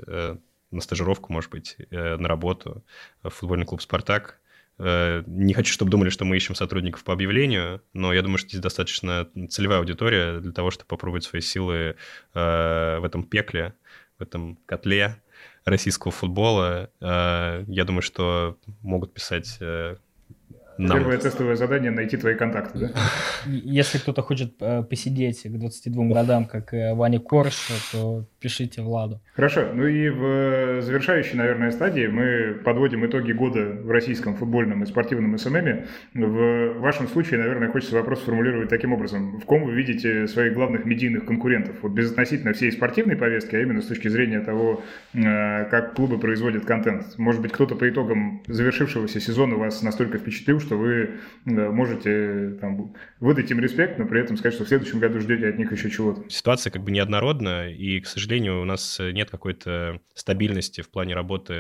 на стажировку, может быть, на работу в футбольный клуб «Спартак», Э, не хочу, чтобы думали, что мы ищем сотрудников по объявлению, но я думаю, что здесь достаточно целевая аудитория для того, чтобы попробовать свои силы э, в этом пекле, в этом котле российского футбола. Э, я думаю, что могут писать нам. Первое тестовое задание – найти твои контакты, да? Если кто-то хочет э, посидеть к 22 годам, как э, Ваня Корж, то пишите Владу. Хорошо. Ну и в э, завершающей, наверное, стадии мы подводим итоги года в российском футбольном и спортивном СММе. В вашем случае, наверное, хочется вопрос сформулировать таким образом. В ком вы видите своих главных медийных конкурентов? Вот безотносительно всей спортивной повестки, а именно с точки зрения того, как клубы производят контент. Может быть, кто-то по итогам завершившегося сезона вас настолько впечатлил, что вы можете там, выдать им респект, но при этом сказать, что в следующем году ждете от них еще чего-то. Ситуация как бы неоднородна, и, к сожалению, у нас нет какой-то стабильности в плане работы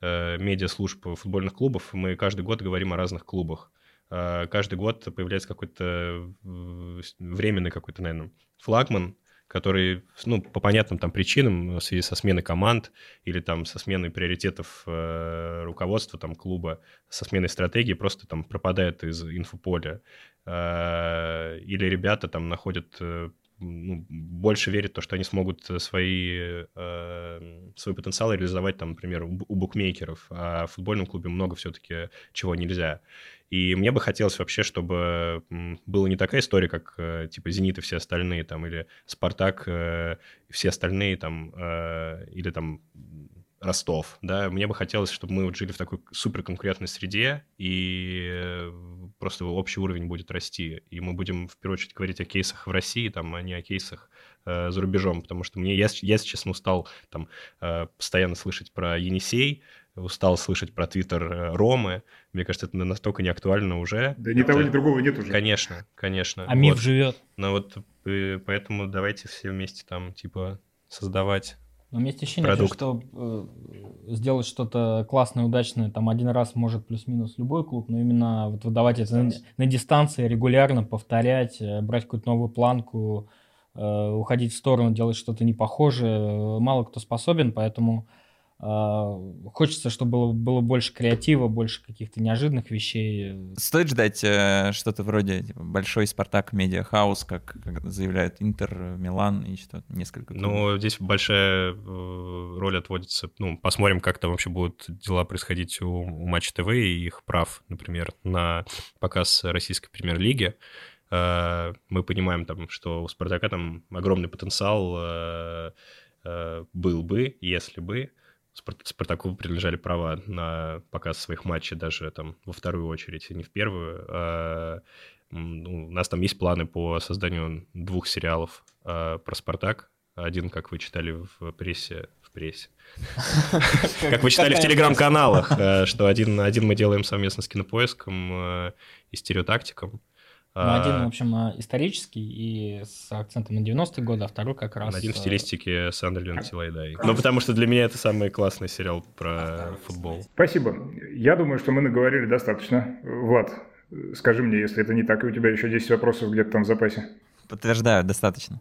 э, медиаслужб футбольных клубов. Мы каждый год говорим о разных клубах э, каждый год появляется какой-то э, временный какой-то, наверное, флагман, который, ну, по понятным там причинам, в связи со сменой команд или там со сменой приоритетов э, руководства там клуба, со сменой стратегии просто там пропадает из инфополя. Э, или ребята там находят э, ну, больше верят в то, что они смогут свои, э, свой потенциал реализовать, там, например, у, у букмекеров, а в футбольном клубе много все-таки чего нельзя. И мне бы хотелось вообще, чтобы была не такая история, как э, типа «Зенит» и все остальные, там, или «Спартак» э, и все остальные, там, э, или там Ростов, да, мне бы хотелось, чтобы мы вот жили в такой суперконкурентной среде, и просто общий уровень будет расти, и мы будем, в первую очередь, говорить о кейсах в России, там, а не о кейсах э, за рубежом, потому что мне, я, я, если честно, устал там э, постоянно слышать про Енисей, устал слышать про твиттер э, Ромы. Мне кажется, это настолько неактуально уже. Да ни это... того, ни другого нет уже. Конечно, конечно. А миф живет. Ну вот э, поэтому давайте все вместе там типа создавать но у меня есть ощущение, продукт. что э, сделать что-то классное, удачное, там один раз может плюс-минус любой клуб, но именно вот выдавать это на, на дистанции, регулярно повторять, э, брать какую-то новую планку, э, уходить в сторону, делать что-то непохожее, э, мало кто способен, поэтому хочется, чтобы было, было больше креатива, больше каких-то неожиданных вещей. Стоит ждать э, что-то вроде типа, большой Спартак Медиа Хаус, как, как заявляют Интер, Милан и что несколько. Ну, здесь большая э, роль отводится. Ну, посмотрим, как там вообще будут дела происходить у, у Матч ТВ и их прав, например, на показ российской премьер-лиги. Э, мы понимаем там, что у Спартака там огромный потенциал э, э, был бы, если бы Спартаку принадлежали права на показ своих матчей даже там во вторую очередь, а не в первую. А, ну, у нас там есть планы по созданию двух сериалов а, про Спартак. Один, как вы читали в прессе, в прессе, как вы читали в телеграм-каналах, э, что один, один мы делаем совместно с кинопоиском э, и стереотактиком, ну, один, в общем, а, исторический и с акцентом на 90-е годы, а второй как раз... Один в э, стилистике Сандерленд Тилайдай. Ну, потому что для меня это самый классный сериал про футбол. Спасибо. Я думаю, что мы наговорили достаточно. Влад, скажи мне, если это не так, и у тебя еще 10 вопросов где-то там в запасе. Подтверждаю, достаточно.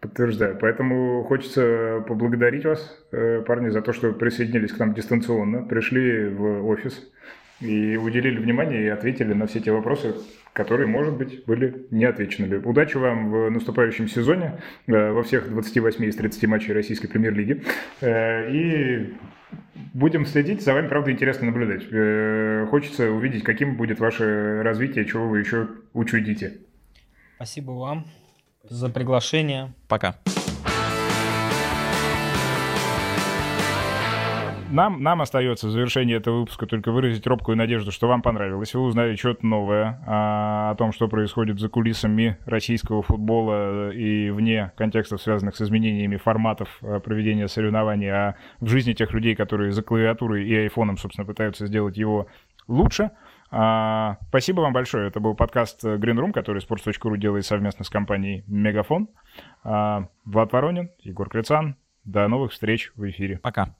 Подтверждаю. Поэтому хочется поблагодарить вас, э, парни, за то, что присоединились к нам дистанционно, пришли в офис и уделили внимание и ответили на все те вопросы, которые, может быть, были не отвеченными. Удачи вам в наступающем сезоне э, во всех 28 из 30 матчей российской премьер-лиги. Э, и будем следить. За вами, правда, интересно наблюдать. Э, хочется увидеть, каким будет ваше развитие, чего вы еще учудите. Спасибо вам за приглашение. Пока. Нам, нам остается в завершении этого выпуска только выразить робкую надежду, что вам понравилось. Вы узнали что-то новое а, о том, что происходит за кулисами российского футбола и вне контекстов, связанных с изменениями форматов а, проведения соревнований, а в жизни тех людей, которые за клавиатурой и айфоном, собственно, пытаются сделать его лучше. А, спасибо вам большое. Это был подкаст Green Room, который Sports.ru делает совместно с компанией Мегафон. А, Влад Воронин, Егор Крицан. До новых встреч в эфире. Пока.